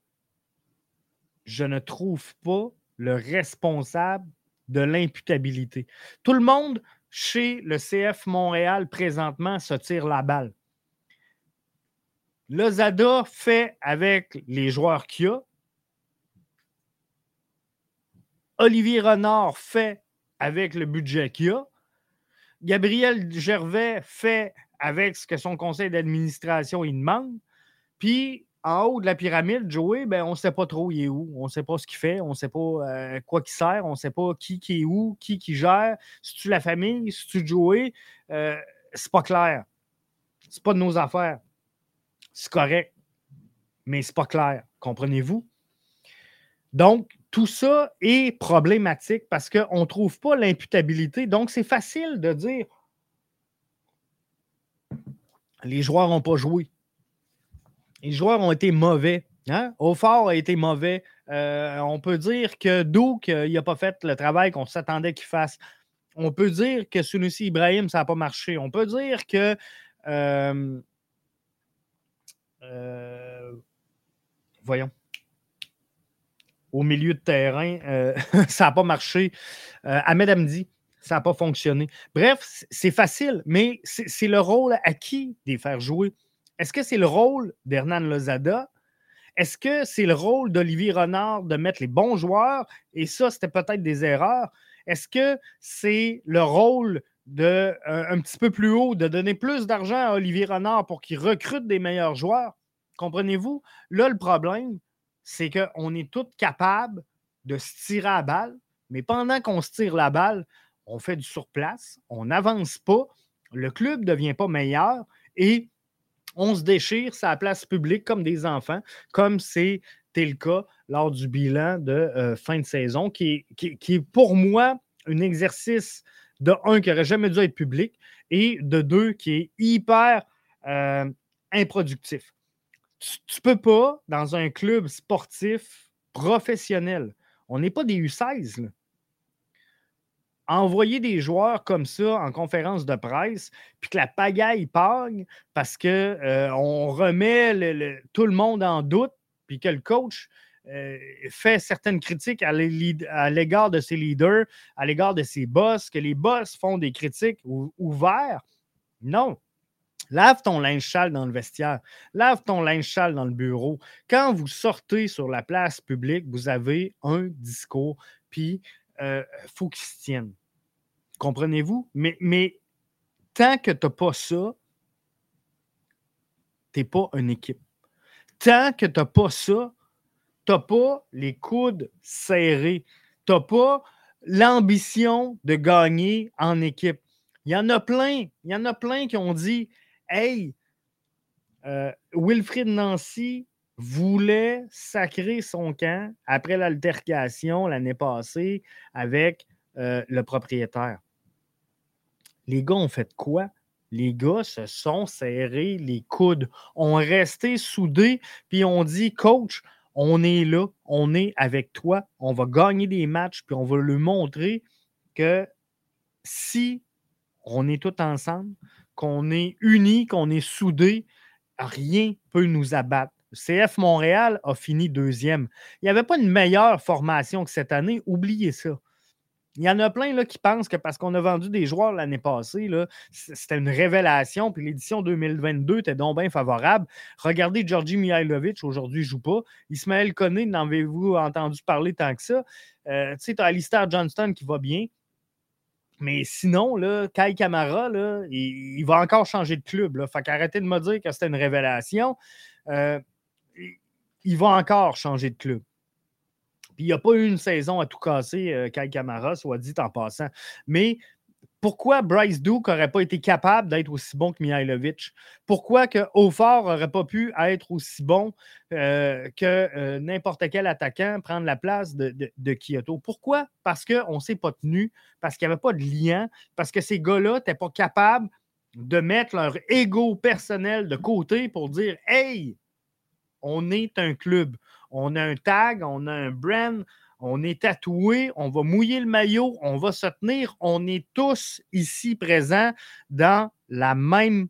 je ne trouve pas le responsable de l'imputabilité. Tout le monde chez le CF Montréal présentement se tire la balle. Lozada fait avec les joueurs qu'il a. Olivier Renard fait avec le budget qu'il a. Gabriel Gervais fait avec ce que son conseil d'administration il demande. Puis, en haut de la pyramide, Joey, ben, on ne sait pas trop il est où. On ne sait pas ce qu'il fait. On ne sait pas euh, quoi qui sert. On ne sait pas qui, qui est où, qui qui gère. Si tu la famille, si tu Joey, euh, c'est pas clair. C'est pas de nos affaires. C'est correct. Mais c'est pas clair. Comprenez-vous? Donc, tout ça est problématique parce qu'on ne trouve pas l'imputabilité. Donc, c'est facile de dire les joueurs n'ont pas joué. Les joueurs ont été mauvais. Hein? A été mauvais. Euh, on peut dire que Douk n'a pas fait le travail qu'on s'attendait qu'il fasse. On peut dire que Sunusi Ibrahim, ça n'a pas marché. On peut dire que euh, euh, voyons au milieu de terrain, euh, ça n'a pas marché. Euh, Ahmed Amdi, ça n'a pas fonctionné. Bref, c'est facile, mais c'est le rôle à qui de les faire jouer? Est-ce que c'est le rôle d'Hernan Lozada? Est-ce que c'est le rôle d'Olivier Renard de mettre les bons joueurs? Et ça, c'était peut-être des erreurs. Est-ce que c'est le rôle de euh, un petit peu plus haut, de donner plus d'argent à Olivier Renard pour qu'il recrute des meilleurs joueurs? Comprenez-vous? Là, le problème, c'est qu'on est tous capables de se tirer à balle, mais pendant qu'on se tire la balle, on fait du surplace, on n'avance pas, le club ne devient pas meilleur et on se déchire sa place publique comme des enfants, comme c'était le cas lors du bilan de euh, fin de saison, qui est, pour moi un exercice de un qui n'aurait jamais dû être public et de deux qui est hyper euh, improductif. Tu ne peux pas, dans un club sportif professionnel, on n'est pas des U16, envoyer des joueurs comme ça en conférence de presse, puis que la pagaille pagne parce qu'on euh, remet tout le monde en doute, puis que le coach euh, fait certaines critiques à l'égard de ses leaders, à l'égard de ses boss, que les boss font des critiques ouvertes. Non, Lave ton linge sale dans le vestiaire. Lave ton linge sale dans le bureau. Quand vous sortez sur la place publique, vous avez un discours, puis euh, faut qu'il se tienne. Comprenez-vous? Mais, mais tant que tu n'as pas ça, tu n'es pas une équipe. Tant que tu n'as pas ça, tu n'as pas les coudes serrés. Tu n'as pas l'ambition de gagner en équipe. Il y en a plein. Il y en a plein qui ont dit Hey, Euh, Wilfrid Nancy voulait sacrer son camp après l'altercation l'année passée avec euh, le propriétaire. Les gars ont fait quoi? Les gars se sont serrés les coudes, ont resté soudés, puis ont dit Coach, on est là, on est avec toi, on va gagner des matchs, puis on va lui montrer que si on est tous ensemble, qu'on est unis, qu'on est soudés, rien ne peut nous abattre. CF Montréal a fini deuxième. Il n'y avait pas une meilleure formation que cette année. Oubliez ça. Il y en a plein qui pensent que parce qu'on a vendu des joueurs l'année passée, c'était une révélation, puis l'édition 2022 était donc bien favorable. Regardez Georgi Mihailovic, aujourd'hui, ne joue pas. Ismaël Koné, n'en avez-vous entendu parler tant que ça? Euh, tu sais, tu as Alistair Johnston qui va bien. Mais sinon, là, Kai Kamara, il, va encore changer de club. Là. Fait qu'arrêtez de me dire que c'était une révélation. Euh, il va encore changer de club. Puis il n'y a pas eu une saison à tout casser, euh, Kai Kamara, soit dit en passant. Mais pourquoi Bryce Duke n'aurait pas été capable d'être aussi bon que Mihailovic? Pourquoi que n'aurait pas pu être aussi bon euh, que euh, n'importe quel attaquant, prendre la place de, de, Kyoto? Pourquoi? Parce qu'on ne s'est pas tenu, parce qu'il n'y avait pas de lien, parce que ces gars-là n'étaient pas capables de mettre leur ego personnel de côté pour dire Hey, on est un club, on a un tag, on a un brand, on est tatoué, on va mouiller le maillot, on va se tenir, on est tous ici présents dans la même.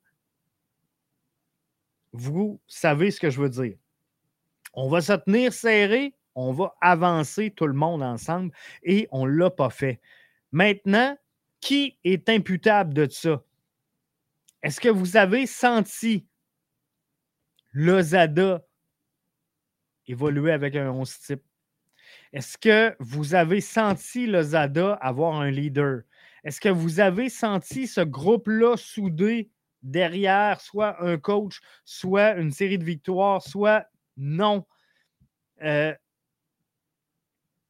Vous savez ce que je veux dire. On va se tenir serré, on va avancer tout le monde ensemble et on ne l'a pas fait. Maintenant, qui est imputable de ça? Est-ce que vous avez senti Lozada évoluer avec un 11 type? Est-ce que vous avez senti le Zada avoir un leader? Est-ce que vous avez senti ce groupe-là soudé derrière soit un coach, soit une série de victoires, soit non? Euh,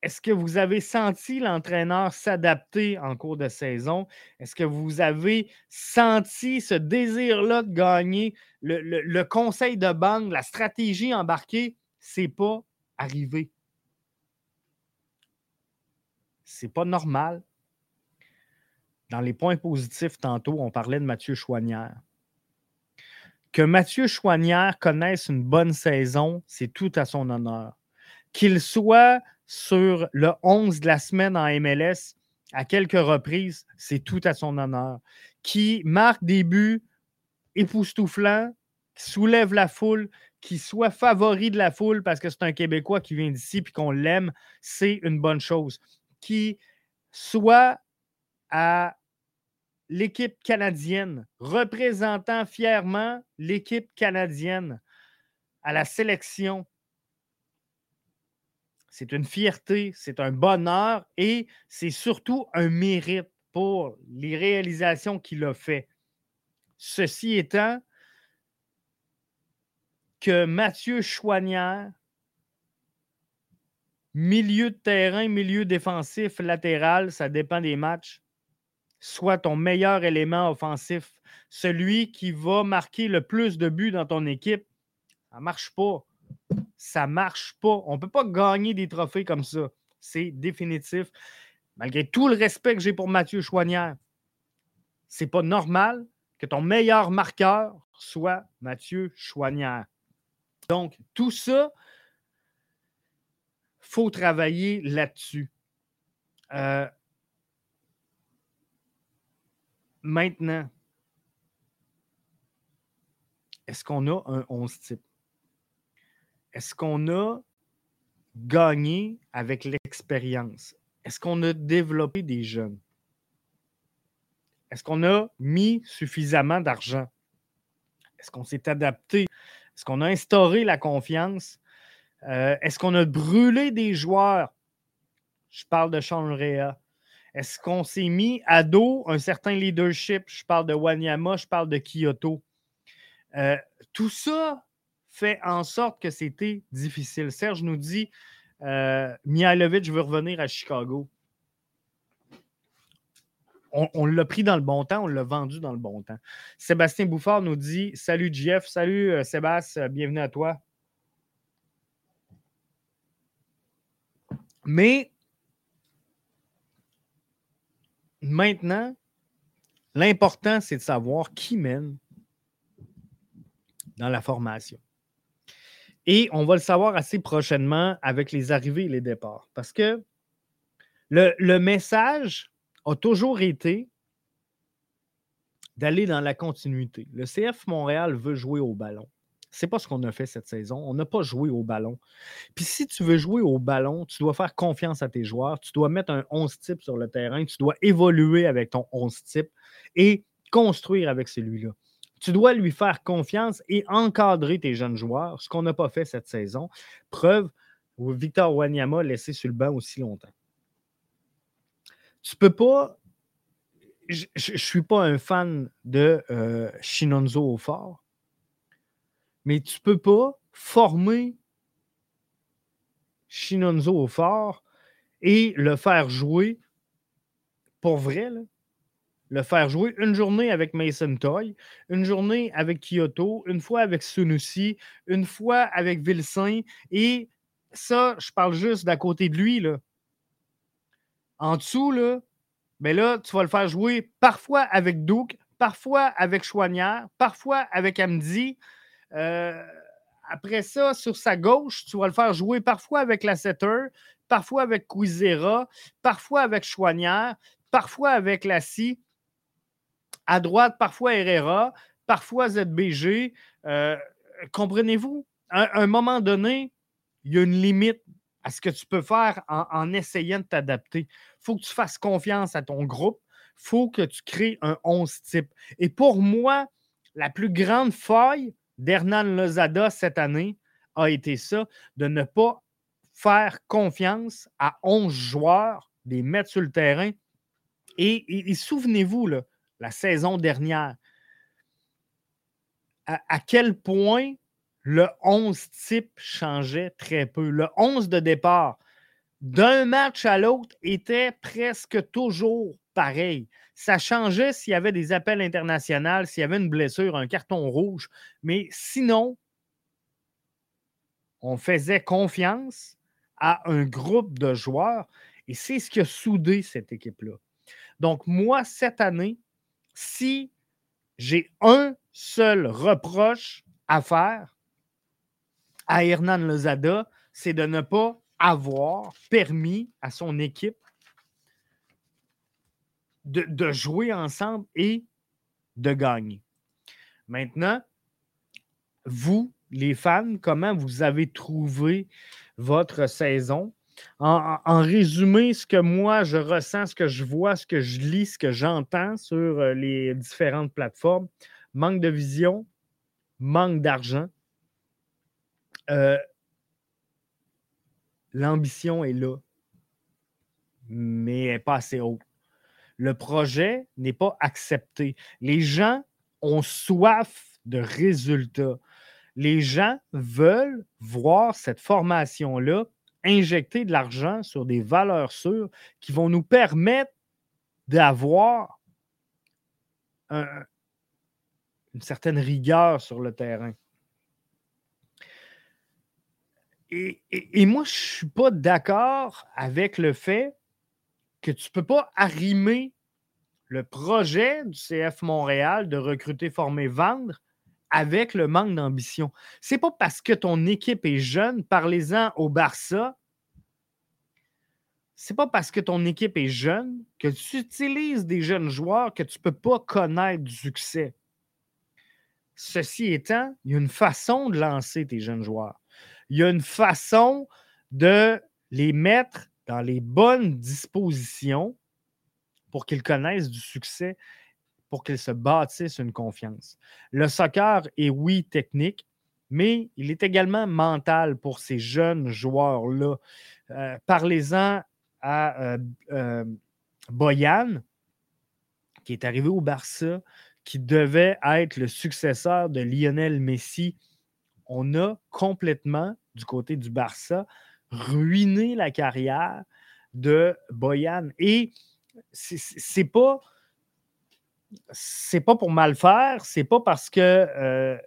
est-ce que vous avez senti l'entraîneur s'adapter en cours de saison? Est-ce que vous avez senti ce désir-là de gagner? Le, le conseil de banque, la stratégie embarquée, c'est pas arrivé. C'est pas normal. Dans les points positifs, tantôt, on parlait de Mathieu Chouanière. Que Mathieu Chouanière connaisse une bonne saison, c'est tout à son honneur. Qu'il soit sur le 11 de la semaine en MLS à quelques reprises, c'est tout à son honneur. Qui marque des buts époustouflants, qui soulève la foule, qui soit favori de la foule parce que c'est un Québécois qui vient d'ici et qu'on l'aime, c'est une bonne chose qui soit à l'équipe canadienne, représentant fièrement l'équipe canadienne à la sélection. C'est une fierté, c'est un bonheur et c'est surtout un mérite pour les réalisations qu'il a fait. Ceci étant, que Mathieu Chouanière milieu de terrain, milieu défensif, latéral, ça dépend des matchs, soit ton meilleur élément offensif, celui qui va marquer le plus de buts dans ton équipe, ça ne marche pas. Ça ne marche pas. On ne peut pas gagner des trophées comme ça. C'est définitif. Malgré tout le respect que j'ai pour Mathieu Chouanière, c'est pas normal que ton meilleur marqueur soit Mathieu Chouanière. Donc, tout ça, faut travailler là-dessus. Euh, maintenant, est-ce qu'on a un 11 type? Est-ce qu'on a gagné avec l'expérience? Est-ce qu'on a développé des jeunes? Est-ce qu'on a mis suffisamment d'argent? Est-ce qu'on s'est adapté? Est-ce qu'on a instauré la confiance? Euh, est-ce qu'on a brûlé des joueurs? Je parle de Sean. Est-ce qu'on s'est mis à dos un certain leadership? Je parle de Wanyama, je parle de Kyoto. Euh, tout ça fait en sorte que c'était difficile. Serge nous dit euh, Mihailovic veut revenir à Chicago. On, l'a pris dans le bon temps, on l'a vendu dans le bon temps. Sébastien Bouffard nous dit Salut Jeff, salut euh, Sébastien, bienvenue à toi. Mais maintenant, l'important, c'est de savoir qui mène dans la formation. Et on va le savoir assez prochainement avec les arrivées et les départs. Parce que le message a toujours été d'aller dans la continuité. Le CF Montréal veut jouer au ballon. C'est pas ce qu'on a fait cette saison. On n'a pas joué au ballon. Puis si tu veux jouer au ballon, tu dois faire confiance à tes joueurs. Tu dois mettre un 11 type sur le terrain. Tu dois évoluer avec ton 11 type et construire avec celui-là. Tu dois lui faire confiance et encadrer tes jeunes joueurs, ce qu'on n'a pas fait cette saison. Preuve, Victor Wanyama laissé sur le banc aussi longtemps. Tu peux pas. Je ne suis pas un fan de euh, Shinonzo au fort, mais tu peux pas former Shinonzo au fort et le faire jouer pour vrai, le faire jouer une journée avec Mason Toy, une journée avec Kyoto, une fois avec Sunusi, une fois avec Vilsain. Et ça, je parle juste d'à côté de lui. Là. En dessous, là, ben là, tu vas le faire jouer parfois avec Duke, parfois avec Chouanière, parfois avec Amdi. Euh, après ça, sur sa gauche, tu vas le faire jouer parfois avec la setter, parfois avec Quizera, parfois avec Chouanière, parfois avec la scie. À droite, parfois Herrera, parfois ZBG. Euh, comprenez-vous? À un moment donné, il y a une limite à ce que tu peux faire en, essayant de t'adapter. Il faut que tu fasses confiance à ton groupe. Il faut que tu crées un 11 type. Et pour moi, la plus grande faille d'Hernan Lozada cette année a été ça, de ne pas faire confiance à 11 joueurs, les mettre sur le terrain. et souvenez-vous, la saison dernière. À, quel point le 11 type changeait très peu. Le 11 de départ, d'un match à l'autre, était presque toujours pareil. Ça changeait s'il y avait des appels internationaux, s'il y avait une blessure, un carton rouge. Mais sinon, on faisait confiance à un groupe de joueurs et c'est ce qui a soudé cette équipe-là. Donc, moi, cette année, si j'ai un seul reproche à faire à Hernan Lozada, c'est de ne pas avoir permis à son équipe de, jouer ensemble et de gagner. Maintenant, vous, les fans, comment vous avez trouvé votre saison? en, résumé, ce que moi je ressens, ce que je vois, ce que je lis, ce que j'entends sur euh, les différentes plateformes, manque de vision, manque d'argent. Euh, l'ambition est là, mais elle n'est pas assez haute. Le projet n'est pas accepté. Les gens ont soif de résultats. Les gens veulent voir cette formation-là injecter de l'argent sur des valeurs sûres qui vont nous permettre d'avoir une certaine rigueur sur le terrain. Et, moi, je ne suis pas d'accord avec le fait que tu ne peux pas arrimer le projet du CF Montréal de recruter, former, vendre avec le manque d'ambition. C'est pas parce que ton équipe est jeune, parlez-en au Barça. C'est pas parce que ton équipe est jeune que tu utilises des jeunes joueurs que tu ne peux pas connaître du succès. Ceci étant, il y a une façon de lancer tes jeunes joueurs. Il y a une façon de les mettre dans les bonnes dispositions pour qu'ils connaissent du succès pour qu'ils se bâtissent une confiance. Le soccer est, oui, technique, mais il est également mental pour ces jeunes joueurs-là. Euh, parlez-en à euh, euh, Boyan, qui est arrivé au Barça, qui devait être le successeur de Lionel Messi. On a complètement, du côté du Barça, ruiné la carrière de Boyan. Et c'est pas pas pour mal faire, c'est pas parce que euh,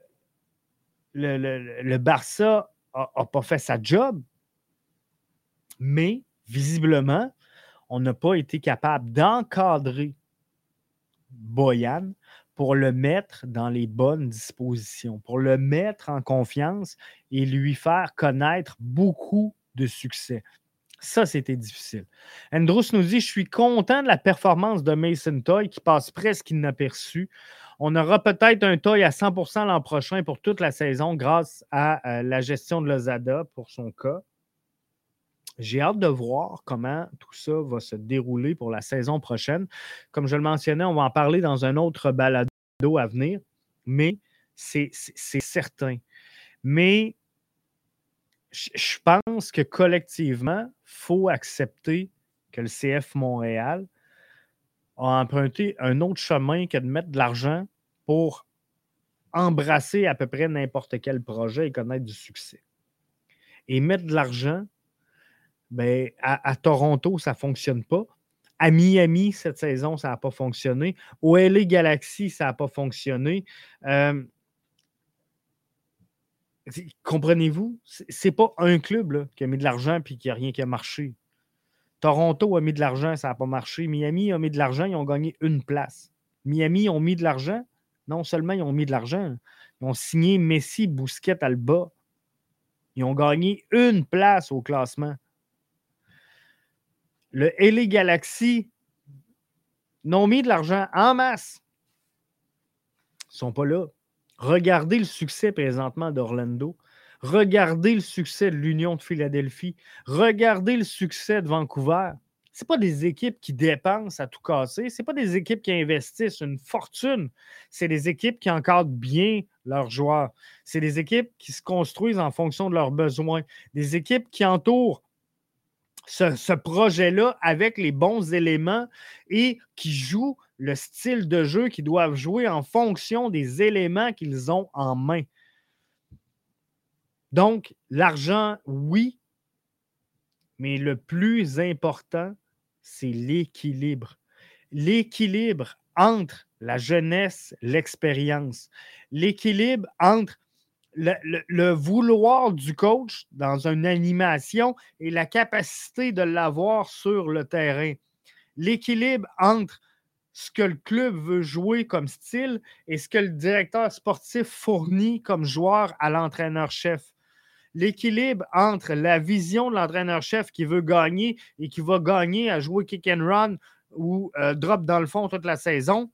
le, Barça n'a pas fait sa job, mais visiblement, on n'a pas été capable d'encadrer Boyan pour le mettre dans les bonnes dispositions, pour le mettre en confiance et lui faire connaître beaucoup de succès. Ça, c'était difficile. Andrews nous dit Je suis content de la performance de Mason Toy qui passe presque inaperçu. On aura peut-être un Toy à 100% l'an prochain pour toute la saison grâce à euh, la gestion de Lozada pour son cas. J'ai hâte de voir comment tout ça va se dérouler pour la saison prochaine. Comme je le mentionnais, on va en parler dans un autre balado à venir, mais c'est certain. Mais je pense que collectivement, il faut accepter que le CF Montréal a emprunté un autre chemin que de mettre de l'argent pour embrasser à peu près n'importe quel projet et connaître du succès. Et mettre de l'argent, ben, à, Toronto, ça ne fonctionne pas. À Miami, cette saison, ça n'a pas fonctionné. Au LA Galaxy, ça n'a pas fonctionné. Euh, comprenez-vous? C'est pas un club qui a mis de l'argent et qui n'a rien qui a marché. Toronto a mis de l'argent, ça n'a pas marché. Miami a mis de l'argent, ils ont gagné une place. Miami ont mis de l'argent. Non seulement ils ont mis de l'argent, ils ont signé Messi, Bousquet, Alba. Ils ont gagné une place au classement. Le LA Galaxy n'ont mis de l'argent en masse. Ils ne sont pas là. Regardez le succès présentement d'Orlando. Regardez le succès de l'Union de Philadelphie. Regardez le succès de Vancouver. Ce pas des équipes qui dépensent à tout casser. Ce pas des équipes qui investissent une fortune. C'est des équipes qui encadrent bien leurs joueurs. C'est des équipes qui se construisent en fonction de leurs besoins. Des équipes qui entourent ce, projet-là avec les bons éléments et qui jouent le style de jeu qu'ils doivent jouer en fonction des éléments qu'ils ont en main. Donc, l'argent, oui, mais le plus important, c'est l'équilibre. L'équilibre entre la jeunesse, l'expérience. L'équilibre entre le, vouloir du coach dans une animation et la capacité de l'avoir sur le terrain. L'équilibre entre ce que le club veut jouer comme style et ce que le directeur sportif fournit comme joueur à l'entraîneur-chef. L'équilibre entre la vision de l'entraîneur-chef qui veut gagner et qui va gagner à jouer kick and run ou euh, drop dans le fond toute la saison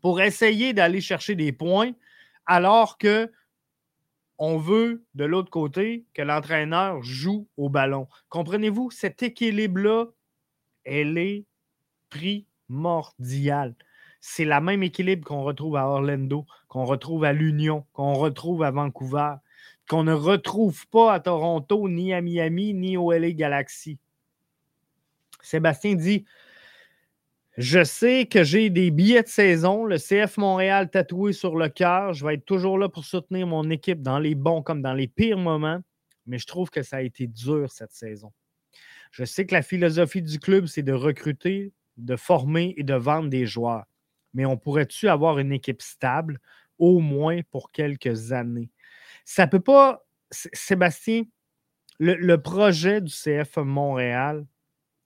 pour essayer d'aller chercher des points alors que on veut de l'autre côté que l'entraîneur joue au ballon. Comprenez-vous, cet équilibre-là, elle est primordiale. C'est la même équilibre qu'on retrouve à Orlando, qu'on retrouve à l'Union, qu'on retrouve à Vancouver, qu'on ne retrouve pas à Toronto, ni à Miami, ni au LA Galaxy. Sébastien dit je sais que j'ai des billets de saison, le CF Montréal tatoué sur le cœur. Je vais être toujours là pour soutenir mon équipe dans les bons comme dans les pires moments, mais je trouve que ça a été dur cette saison. Je sais que la philosophie du club, c'est de recruter, de former et de vendre des joueurs. Mais on pourrait-tu avoir une équipe stable, au moins pour quelques années? Ça ne peut pas, Sébastien, le projet du CF Montréal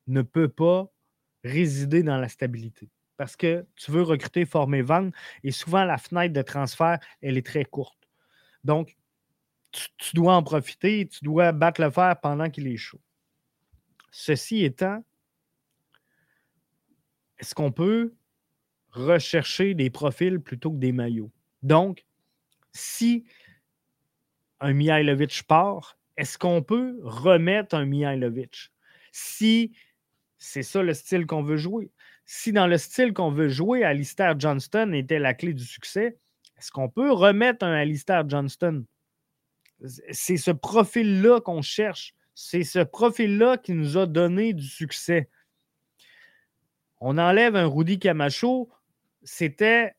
ne peut pas résider dans la stabilité. Parce que tu veux recruter, former, vendre, et souvent la fenêtre de transfert, elle est très courte. Donc, tu, dois en profiter, tu dois battre le fer pendant qu'il est chaud. Ceci étant, est-ce qu'on peut rechercher des profils plutôt que des maillots? Donc, si un Mihailovic part, est-ce qu'on peut remettre un Mihailovic? Si c'est ça le style qu'on veut jouer. Si dans le style qu'on veut jouer, Alistair Johnston était la clé du succès, est-ce qu'on peut remettre un Alistair Johnston? C'est ce profil-là qu'on cherche. C'est ce profil-là qui nous a donné du succès. On enlève un Rudy Camacho, c'était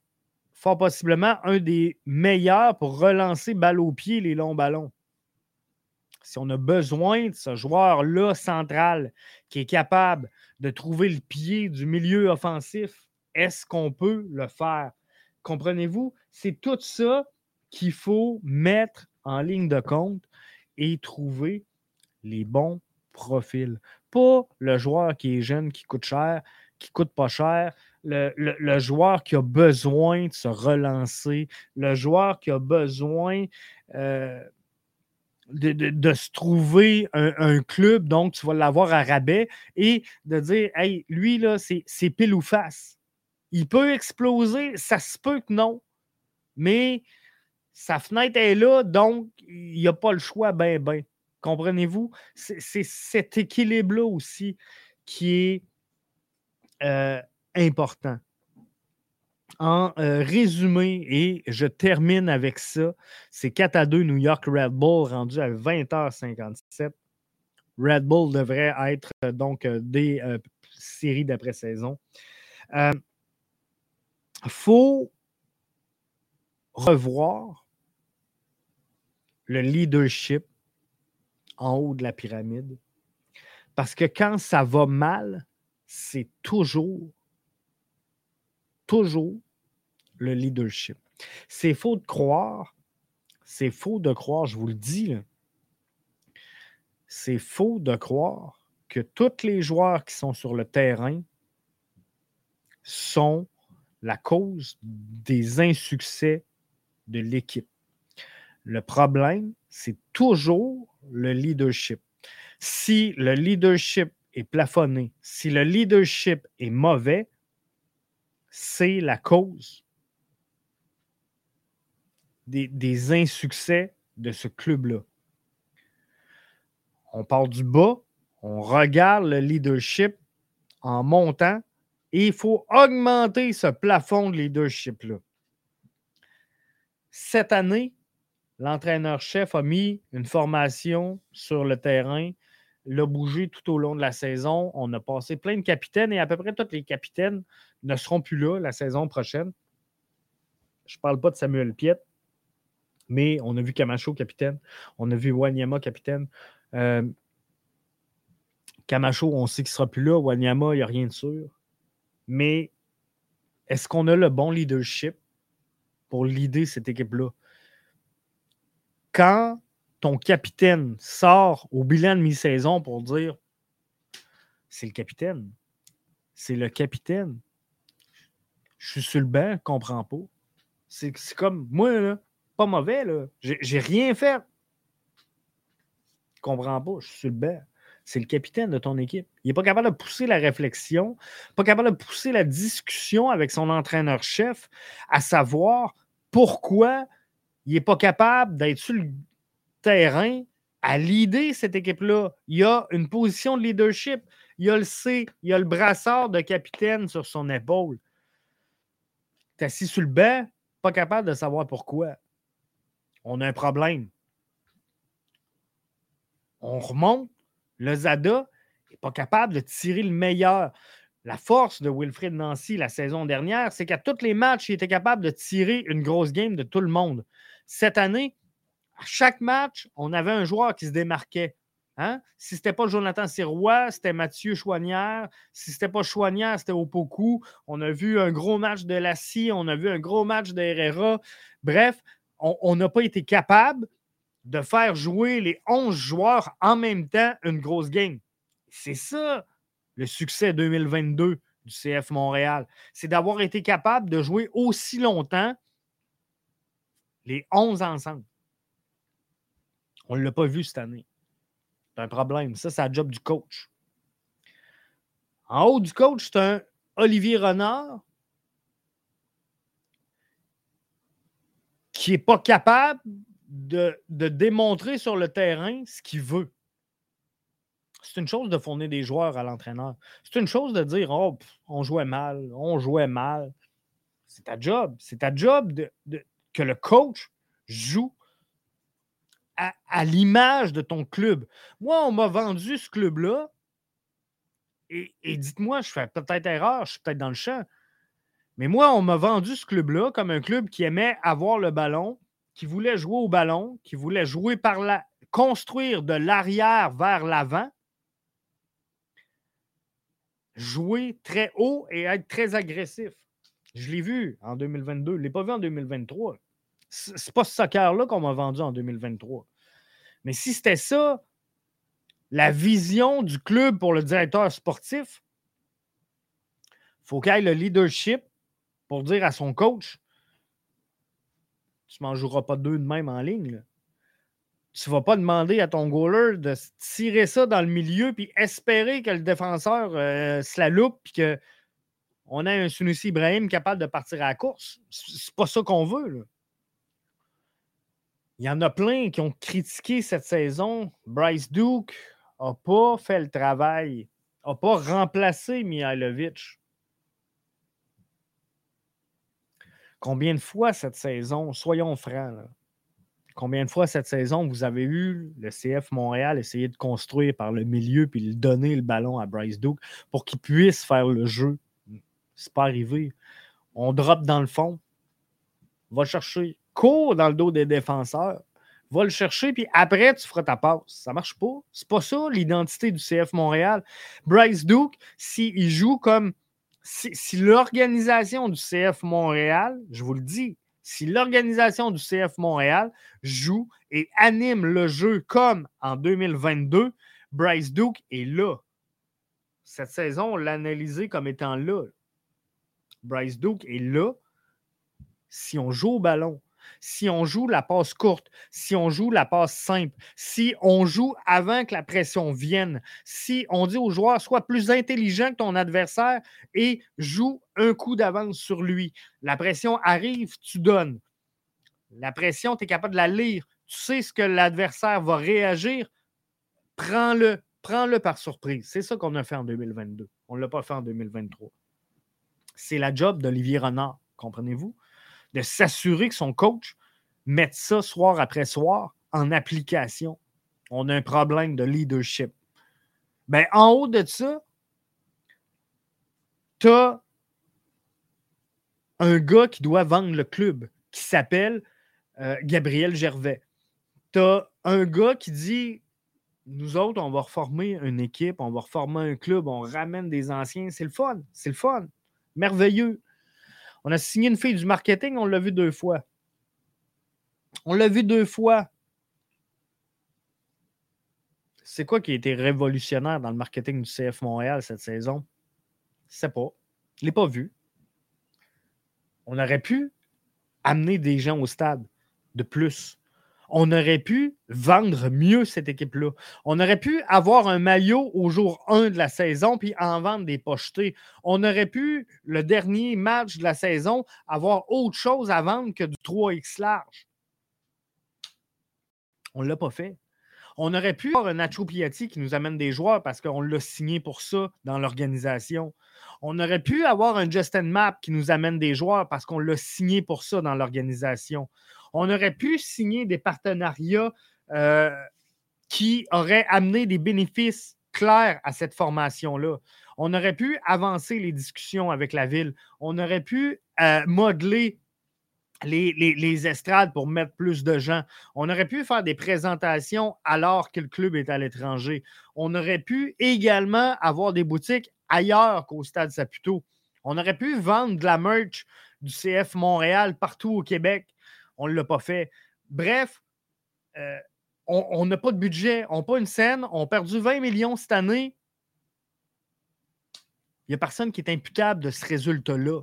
fort possiblement un des meilleurs pour relancer balle au pied les longs ballons si on a besoin de ce joueur-là central qui est capable de trouver le pied du milieu offensif, est-ce qu'on peut le faire? Comprenez-vous? C'est tout ça qu'il faut mettre en ligne de compte et trouver les bons profils. Pas le joueur qui est jeune, qui coûte cher, qui coûte pas cher, le, joueur qui a besoin de se relancer, le joueur qui a besoin euh, de, se trouver un, club, donc tu vas l'avoir à rabais, et de dire, hey, lui, là, c'est pile ou face. Il peut exploser, ça se peut que non, mais sa fenêtre est là, donc il n'y a pas le choix, ben, ben. Comprenez-vous? C'est cet équilibre-là aussi qui est euh, important. En euh, résumé, et je termine avec ça, c'est 4 à 2 New York Red Bull rendu à 20h57. Red Bull devrait être euh, donc des séries d'après-saison. Il faut revoir le leadership en haut de la pyramide. Parce que quand ça va mal, c'est toujours, toujours le leadership. C'est faux de croire, c'est faux de croire, je vous le dis, c'est faux de croire que tous les joueurs qui sont sur le terrain sont la cause des insuccès de l'équipe. Le problème, c'est toujours le leadership. Si le leadership est plafonné, si le leadership est mauvais, c'est la cause des, insuccès de ce club-là. On part du bas, on regarde le leadership en montant et il faut augmenter ce plafond de leadership-là. Cette année, l'entraîneur-chef a mis une formation sur le terrain, l'a bougé tout au long de la saison. On a passé plein de capitaines et à peu près tous les capitaines ne seront plus là la saison prochaine. Je ne parle pas de Samuel Piet, mais on a vu Camacho capitaine, on a vu Wanyama capitaine. Euh, Camacho, on sait qu'il ne sera plus là. Wanyama, il n'y a rien de sûr. Mais est-ce qu'on a le bon leadership pour l'idée cette équipe-là? quand ton capitaine sort au bilan de mi-saison pour dire c'est le capitaine, c'est le capitaine, je suis sur le banc, je comprends pas. C'est comme moi, là, pas mauvais, là. J'ai rien fait. Comprends pas, je suis le banc. C'est le capitaine de ton équipe. Il n'est pas capable de pousser la réflexion, pas capable de pousser la discussion avec son entraîneur-chef, à savoir pourquoi il n'est pas capable d'être sur le terrain à l'idée cette équipe-là. Il y a une position de leadership. Il y a le C, il y a le brassard de capitaine sur son épaule. Tu assis sur le banc, pas capable de savoir pourquoi. On a un problème. On remonte. Le Zada n'est pas capable de tirer le meilleur. La force de Wilfred Nancy la saison dernière, c'est qu'à tous les matchs, il était capable de tirer une grosse game de tout le monde. Cette année, à chaque match, on avait un joueur qui se démarquait. Hein? Si ce n'était pas Jonathan Sirois, c'était Mathieu Chouanière. Si ce n'était pas Chouanière, c'était Opoku. On a vu un gros match de Lassie, on a vu un gros match de Herrera. Bref, on n'a pas été capable de faire jouer les 11 joueurs en même temps une grosse game. C'est ça le succès 2022 du CF Montréal. C'est d'avoir été capable de jouer aussi longtemps les 11 ensemble. On ne l'a pas vu cette année. C'est un problème. Ça, c'est la job du coach. En haut du coach, c'est un Olivier Renard qui n'est pas capable de, de, démontrer sur le terrain ce qu'il veut. C'est une chose de fournir des joueurs à l'entraîneur. C'est une chose de dire Oh, on jouait mal, on jouait mal. C'est ta job. C'est ta job de, que le coach joue à, l'image de ton club. Moi, on m'a vendu ce club-là. Et, dites-moi, je fais peut-être erreur, je suis peut-être dans le champ. Mais moi, on m'a vendu ce club-là comme un club qui aimait avoir le ballon, qui voulait jouer au ballon, qui voulait jouer par la. construire de l'arrière vers l'avant, jouer très haut et être très agressif. Je l'ai vu en 2022. Je ne l'ai pas vu en 2023. C'est pas ce soccer-là qu'on m'a vendu en 2023. Mais si c'était ça, la vision du club pour le directeur sportif, il faut qu'il ait le leadership pour dire à son coach Tu m'en joueras pas deux de même en ligne. Tu ne vas pas demander à ton goaler de tirer ça dans le milieu puis espérer que le défenseur euh, se la loupe puis qu'on ait un Sunusi Ibrahim capable de partir à la course. C'est pas ça qu'on veut. Il y en a plein qui ont critiqué cette saison. Bryce Duke n'a pas fait le travail, n'a pas remplacé Mihailovic. Combien de fois cette saison, soyons francs, combien de fois cette saison vous avez eu le CF Montréal essayer de construire par le milieu puis le donner le ballon à Bryce Duke pour qu'il puisse faire le jeu? C'est pas arrivé. On drop dans le fond, va chercher, cours dans le dos des défenseurs, va le chercher, puis après, tu feras ta passe. Ça marche pas. C'est pas ça l'identité du CF Montréal. Bryce Duke, s'il joue comme. Si, l'organisation du CF Montréal, je vous le dis, si l'organisation du CF Montréal joue et anime le jeu comme en 2022, Bryce Duke est là. Cette saison, on l'a analysé comme étant là. Bryce Duke est là si on joue au ballon, si on joue la passe courte, si on joue la passe simple, si on joue avant que la pression vienne, si on dit aux joueurs sois plus intelligent que ton adversaire et joue un coup d'avance sur lui. La pression arrive, tu donnes. La pression, tu es capable de la lire. Tu sais ce que l'adversaire va réagir? Prends-le. Prends-le par surprise. C'est ça qu'on a fait en 2022. On ne l'a pas fait en 2023. C'est la job d'Olivier Renard, comprenez-vous? De s'assurer que son coach mette ça soir après soir en application. On a un problème de leadership. Ben, en haut de ça, tu as un gars qui doit vendre le club qui s'appelle euh, Gabriel Gervais. Tu as un gars qui dit Nous autres, on va reformer une équipe, on va reformer un club, on ramène des anciens. C'est le fun, c'est le fun. Merveilleux. On a signé une fille du marketing, on l'a vu deux fois. On l'a vu deux fois. C'est quoi qui a été révolutionnaire dans le marketing du CF Montréal cette saison? Je sais pas. Je l'ai pas vu. On aurait pu amener des gens au stade de plus on aurait pu vendre mieux cette équipe-là. On aurait pu avoir un maillot au jour 1 de la saison puis en vendre des pochetés. On aurait pu, le dernier match de la saison, avoir autre chose à vendre que du 3X large. On ne l'a pas fait. On aurait pu avoir un Nacho Piatti qui nous amène des joueurs parce qu'on l'a signé pour ça dans l'organisation. On aurait pu avoir un Justin Map qui nous amène des joueurs parce qu'on l'a signé pour ça dans l'organisation on aurait pu signer des partenariats euh, qui auraient amené des bénéfices clairs à cette formation-là. On aurait pu avancer les discussions avec la ville. On aurait pu euh, modeler les, les, estrades pour mettre plus de gens. On aurait pu faire des présentations alors que le club est à l'étranger. On aurait pu également avoir des boutiques ailleurs qu'au Stade Saputo. On aurait pu vendre de la merch du CF Montréal partout au Québec on ne l'a pas fait. Bref, euh, on n'a pas de budget, on n'a pas une scène, on a perdu 20 millions cette année. Il n'y a personne qui est imputable de ce résultat-là.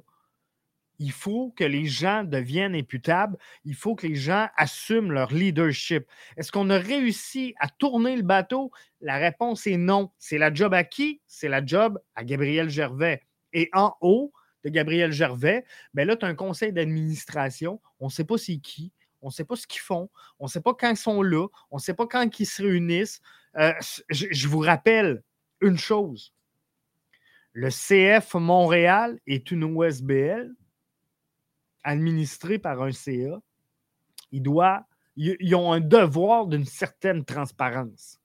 Il faut que les gens deviennent imputables. Il faut que les gens assument leur leadership. Est-ce qu'on a réussi à tourner le bateau? La réponse est non. C'est la job à qui? C'est la job à Gabriel Gervais. Et en haut, de Gabriel Gervais, bien là, tu as un conseil d'administration. On ne sait pas c'est qui. On ne sait pas ce qu'ils font. On ne sait pas quand ils sont là. On ne sait pas quand ils se réunissent. Euh, je, vous rappelle une chose. Le CF Montréal est une OSBL administrée par un CA. Ils, doivent, ils ont un devoir d'une certaine transparence.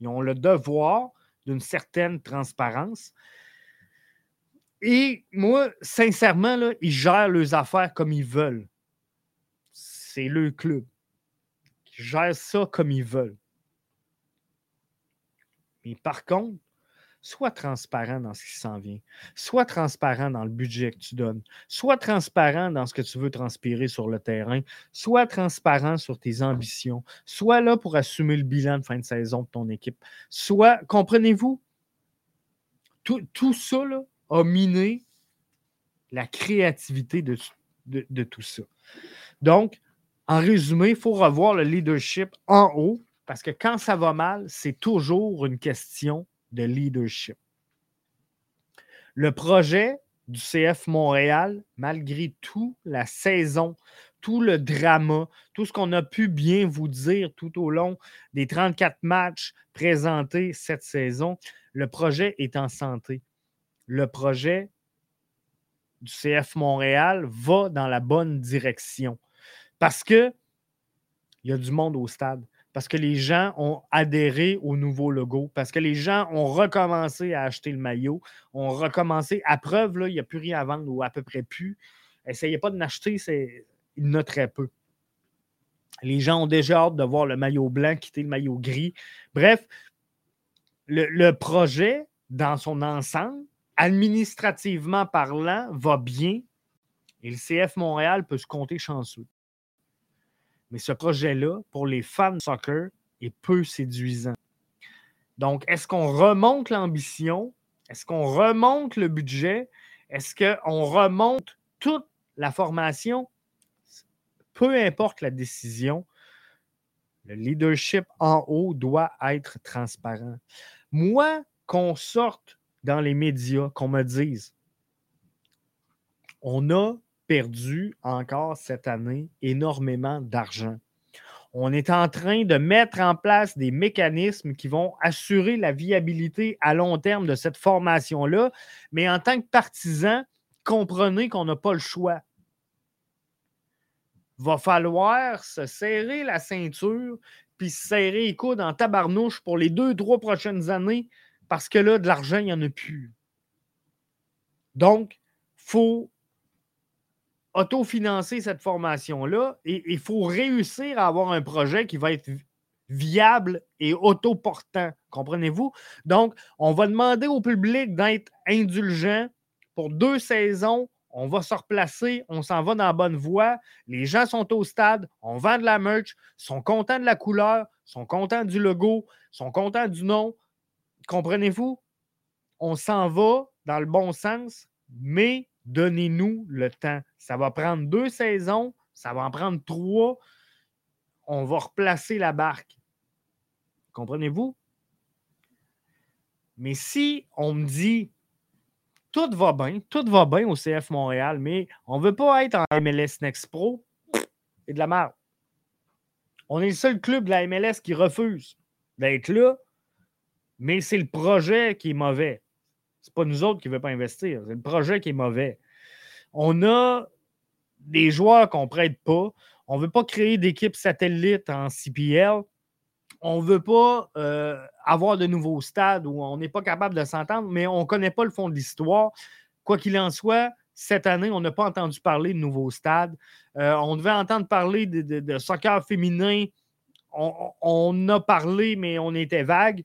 Ils ont le devoir d'une certaine transparence. Et moi, sincèrement, là, ils gèrent leurs affaires comme ils veulent. C'est le club. Ils gèrent ça comme ils veulent. Mais par contre, sois transparent dans ce qui s'en vient. Sois transparent dans le budget que tu donnes. Sois transparent dans ce que tu veux transpirer sur le terrain. Sois transparent sur tes ambitions. Sois là pour assumer le bilan de fin de saison de ton équipe. Sois, comprenez-vous, tout, ça a miné la créativité de, tout ça. Donc, en résumé, il faut revoir le leadership en haut parce que quand ça va mal, c'est toujours une question de leadership. Le projet du CF Montréal, malgré tout, la saison, tout le drama, tout ce qu'on a pu bien vous dire tout au long des 34 matchs présentés cette saison, le projet est en santé. Le projet du CF Montréal va dans la bonne direction parce que il y a du monde au stade parce que les gens ont adhéré au nouveau logo, parce que les gens ont recommencé à acheter le maillot, ont recommencé, à preuve, là, il n'y a plus rien à vendre ou à peu près plus. Essayez pas de l'acheter, il y en a très peu. Les gens ont déjà hâte de voir le maillot blanc quitter le maillot gris. Bref, le projet, dans son ensemble, administrativement parlant, va bien et le CF Montréal peut se compter chanceux. Mais ce projet-là, pour les fans de soccer, est peu séduisant. Donc, est-ce qu'on remonte l'ambition? Est-ce qu'on remonte le budget? Est-ce qu'on remonte toute la formation? Peu importe la décision, le leadership en haut doit être transparent. Moi, qu'on sorte dans les médias, qu'on me dise, on a perdu encore cette année énormément d'argent. On est en train de mettre en place des mécanismes qui vont assurer la viabilité à long terme de cette formation-là, mais en tant que partisan, comprenez qu'on n'a pas le choix. Va falloir se serrer la ceinture puis se serrer les coudes en tabarnouche pour les deux, trois prochaines années parce que là, de l'argent, il n'y en a plus. Donc, il faut autofinancer cette formation-là et il faut réussir à avoir un projet qui va être viable et autoportant. Comprenez-vous? Donc, on va demander au public d'être indulgent pour deux saisons. On va se replacer, on s'en va dans la bonne voie. Les gens sont au stade, on vend de la merch, sont contents de la couleur, sont contents du logo, sont contents du nom. Comprenez-vous? On s'en va dans le bon sens, mais Donnez-nous le temps. Ça va prendre deux saisons, ça va en prendre trois. On va replacer la barque. Comprenez-vous? Mais si on me dit tout va bien, tout va bien au CF Montréal, mais on ne veut pas être en MLS Next Pro, c'est de la merde. On est le seul club de la MLS qui refuse d'être là, mais c'est le projet qui est mauvais. C'est pas nous autres qui ne veulent pas investir. C'est le projet qui est mauvais. On a des joueurs qu'on ne prête pas. On ne veut pas créer d'équipe satellite en CPL. On ne veut pas euh, avoir de nouveaux stades où on n'est pas capable de s'entendre, mais on ne connaît pas le fond de l'histoire. Quoi qu'il en soit, cette année, on n'a pas entendu parler de nouveaux stades. Euh, on devait entendre parler de, soccer féminin. On, a parlé, mais on était vague.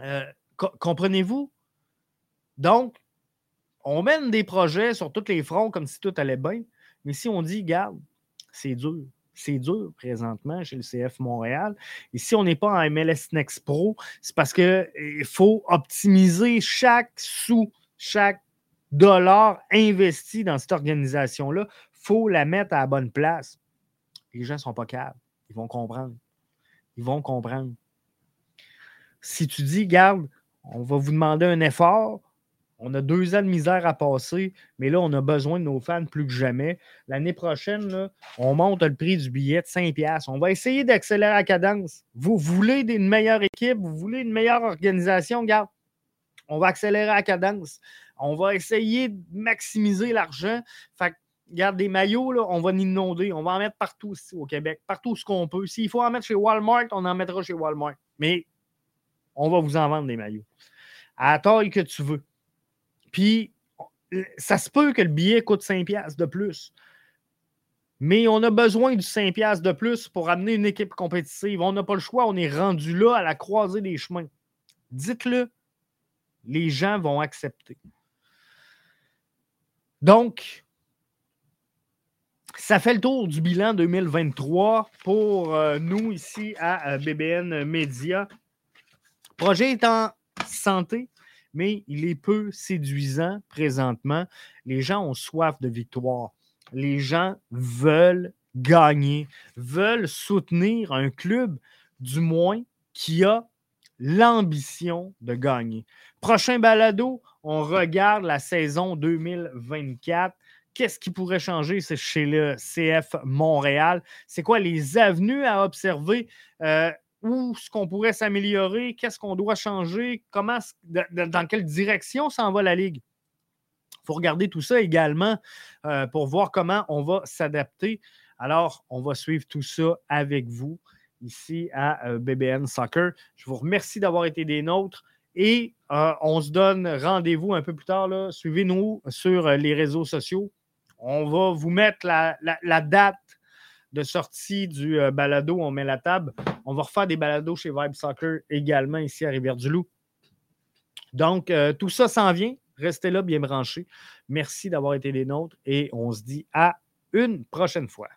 Euh, comprenez-vous? Donc, on mène des projets sur tous les fronts comme si tout allait bien. Mais si on dit, garde, c'est dur. C'est dur présentement chez le CF Montréal. Et si on n'est pas en MLS Next Pro, c'est parce qu'il faut optimiser chaque sou, chaque dollar investi dans cette organisation-là. Il faut la mettre à la bonne place. Les gens ne sont pas capables. Ils vont comprendre. Ils vont comprendre. Si tu dis, garde, on va vous demander un effort, on a deux ans de misère à passer, mais là, on a besoin de nos fans plus que jamais. L'année prochaine, on monte le prix du billet de 5$. On va essayer d'accélérer la cadence. Vous voulez une meilleure équipe, vous voulez une meilleure organisation, regarde, on va accélérer la cadence. On va essayer de maximiser l'argent. Fait regarde, des maillots, là, on va inonder. On va en mettre partout au Québec, partout ce qu'on peut. S'il faut en mettre chez Walmart, on en mettra chez Walmart. Mais on va vous en vendre des maillots. À la taille que tu veux. Puis, ça se peut que le billet coûte 5$ de plus. Mais on a besoin du 5$ de plus pour amener une équipe compétitive. On n'a pas le choix. On est rendu là à la croisée des chemins. Dites-le. Les gens vont accepter. Donc, ça fait le tour du bilan 2023 pour euh, nous ici à euh, BBN Media. Projet est en santé, mais il est peu séduisant présentement. Les gens ont soif de victoire. Les gens veulent gagner, veulent soutenir un club, du moins, qui a l'ambition de gagner. Prochain balado, on regarde la saison 2024. Qu'est-ce qui pourrait changer chez le CF Montréal? C'est quoi les avenues à observer? Euh, où est-ce qu'on pourrait s'améliorer? Qu'est-ce qu'on doit changer? Comment, dans quelle direction s'en va la Ligue? Il faut regarder tout ça également euh, pour voir comment on va s'adapter. Alors, on va suivre tout ça avec vous ici à euh, BBN Soccer. Je vous remercie d'avoir été des nôtres et euh, on se donne rendez-vous un peu plus tard. Suivez-nous sur les réseaux sociaux. On va vous mettre la, date de sortie du balado. On met la table. On va refaire des balados chez Vibe Soccer également ici à Rivière-du-Loup. Donc, tout ça s'en vient. Restez là bien branchés. Merci d'avoir été des nôtres et on se dit à une prochaine fois.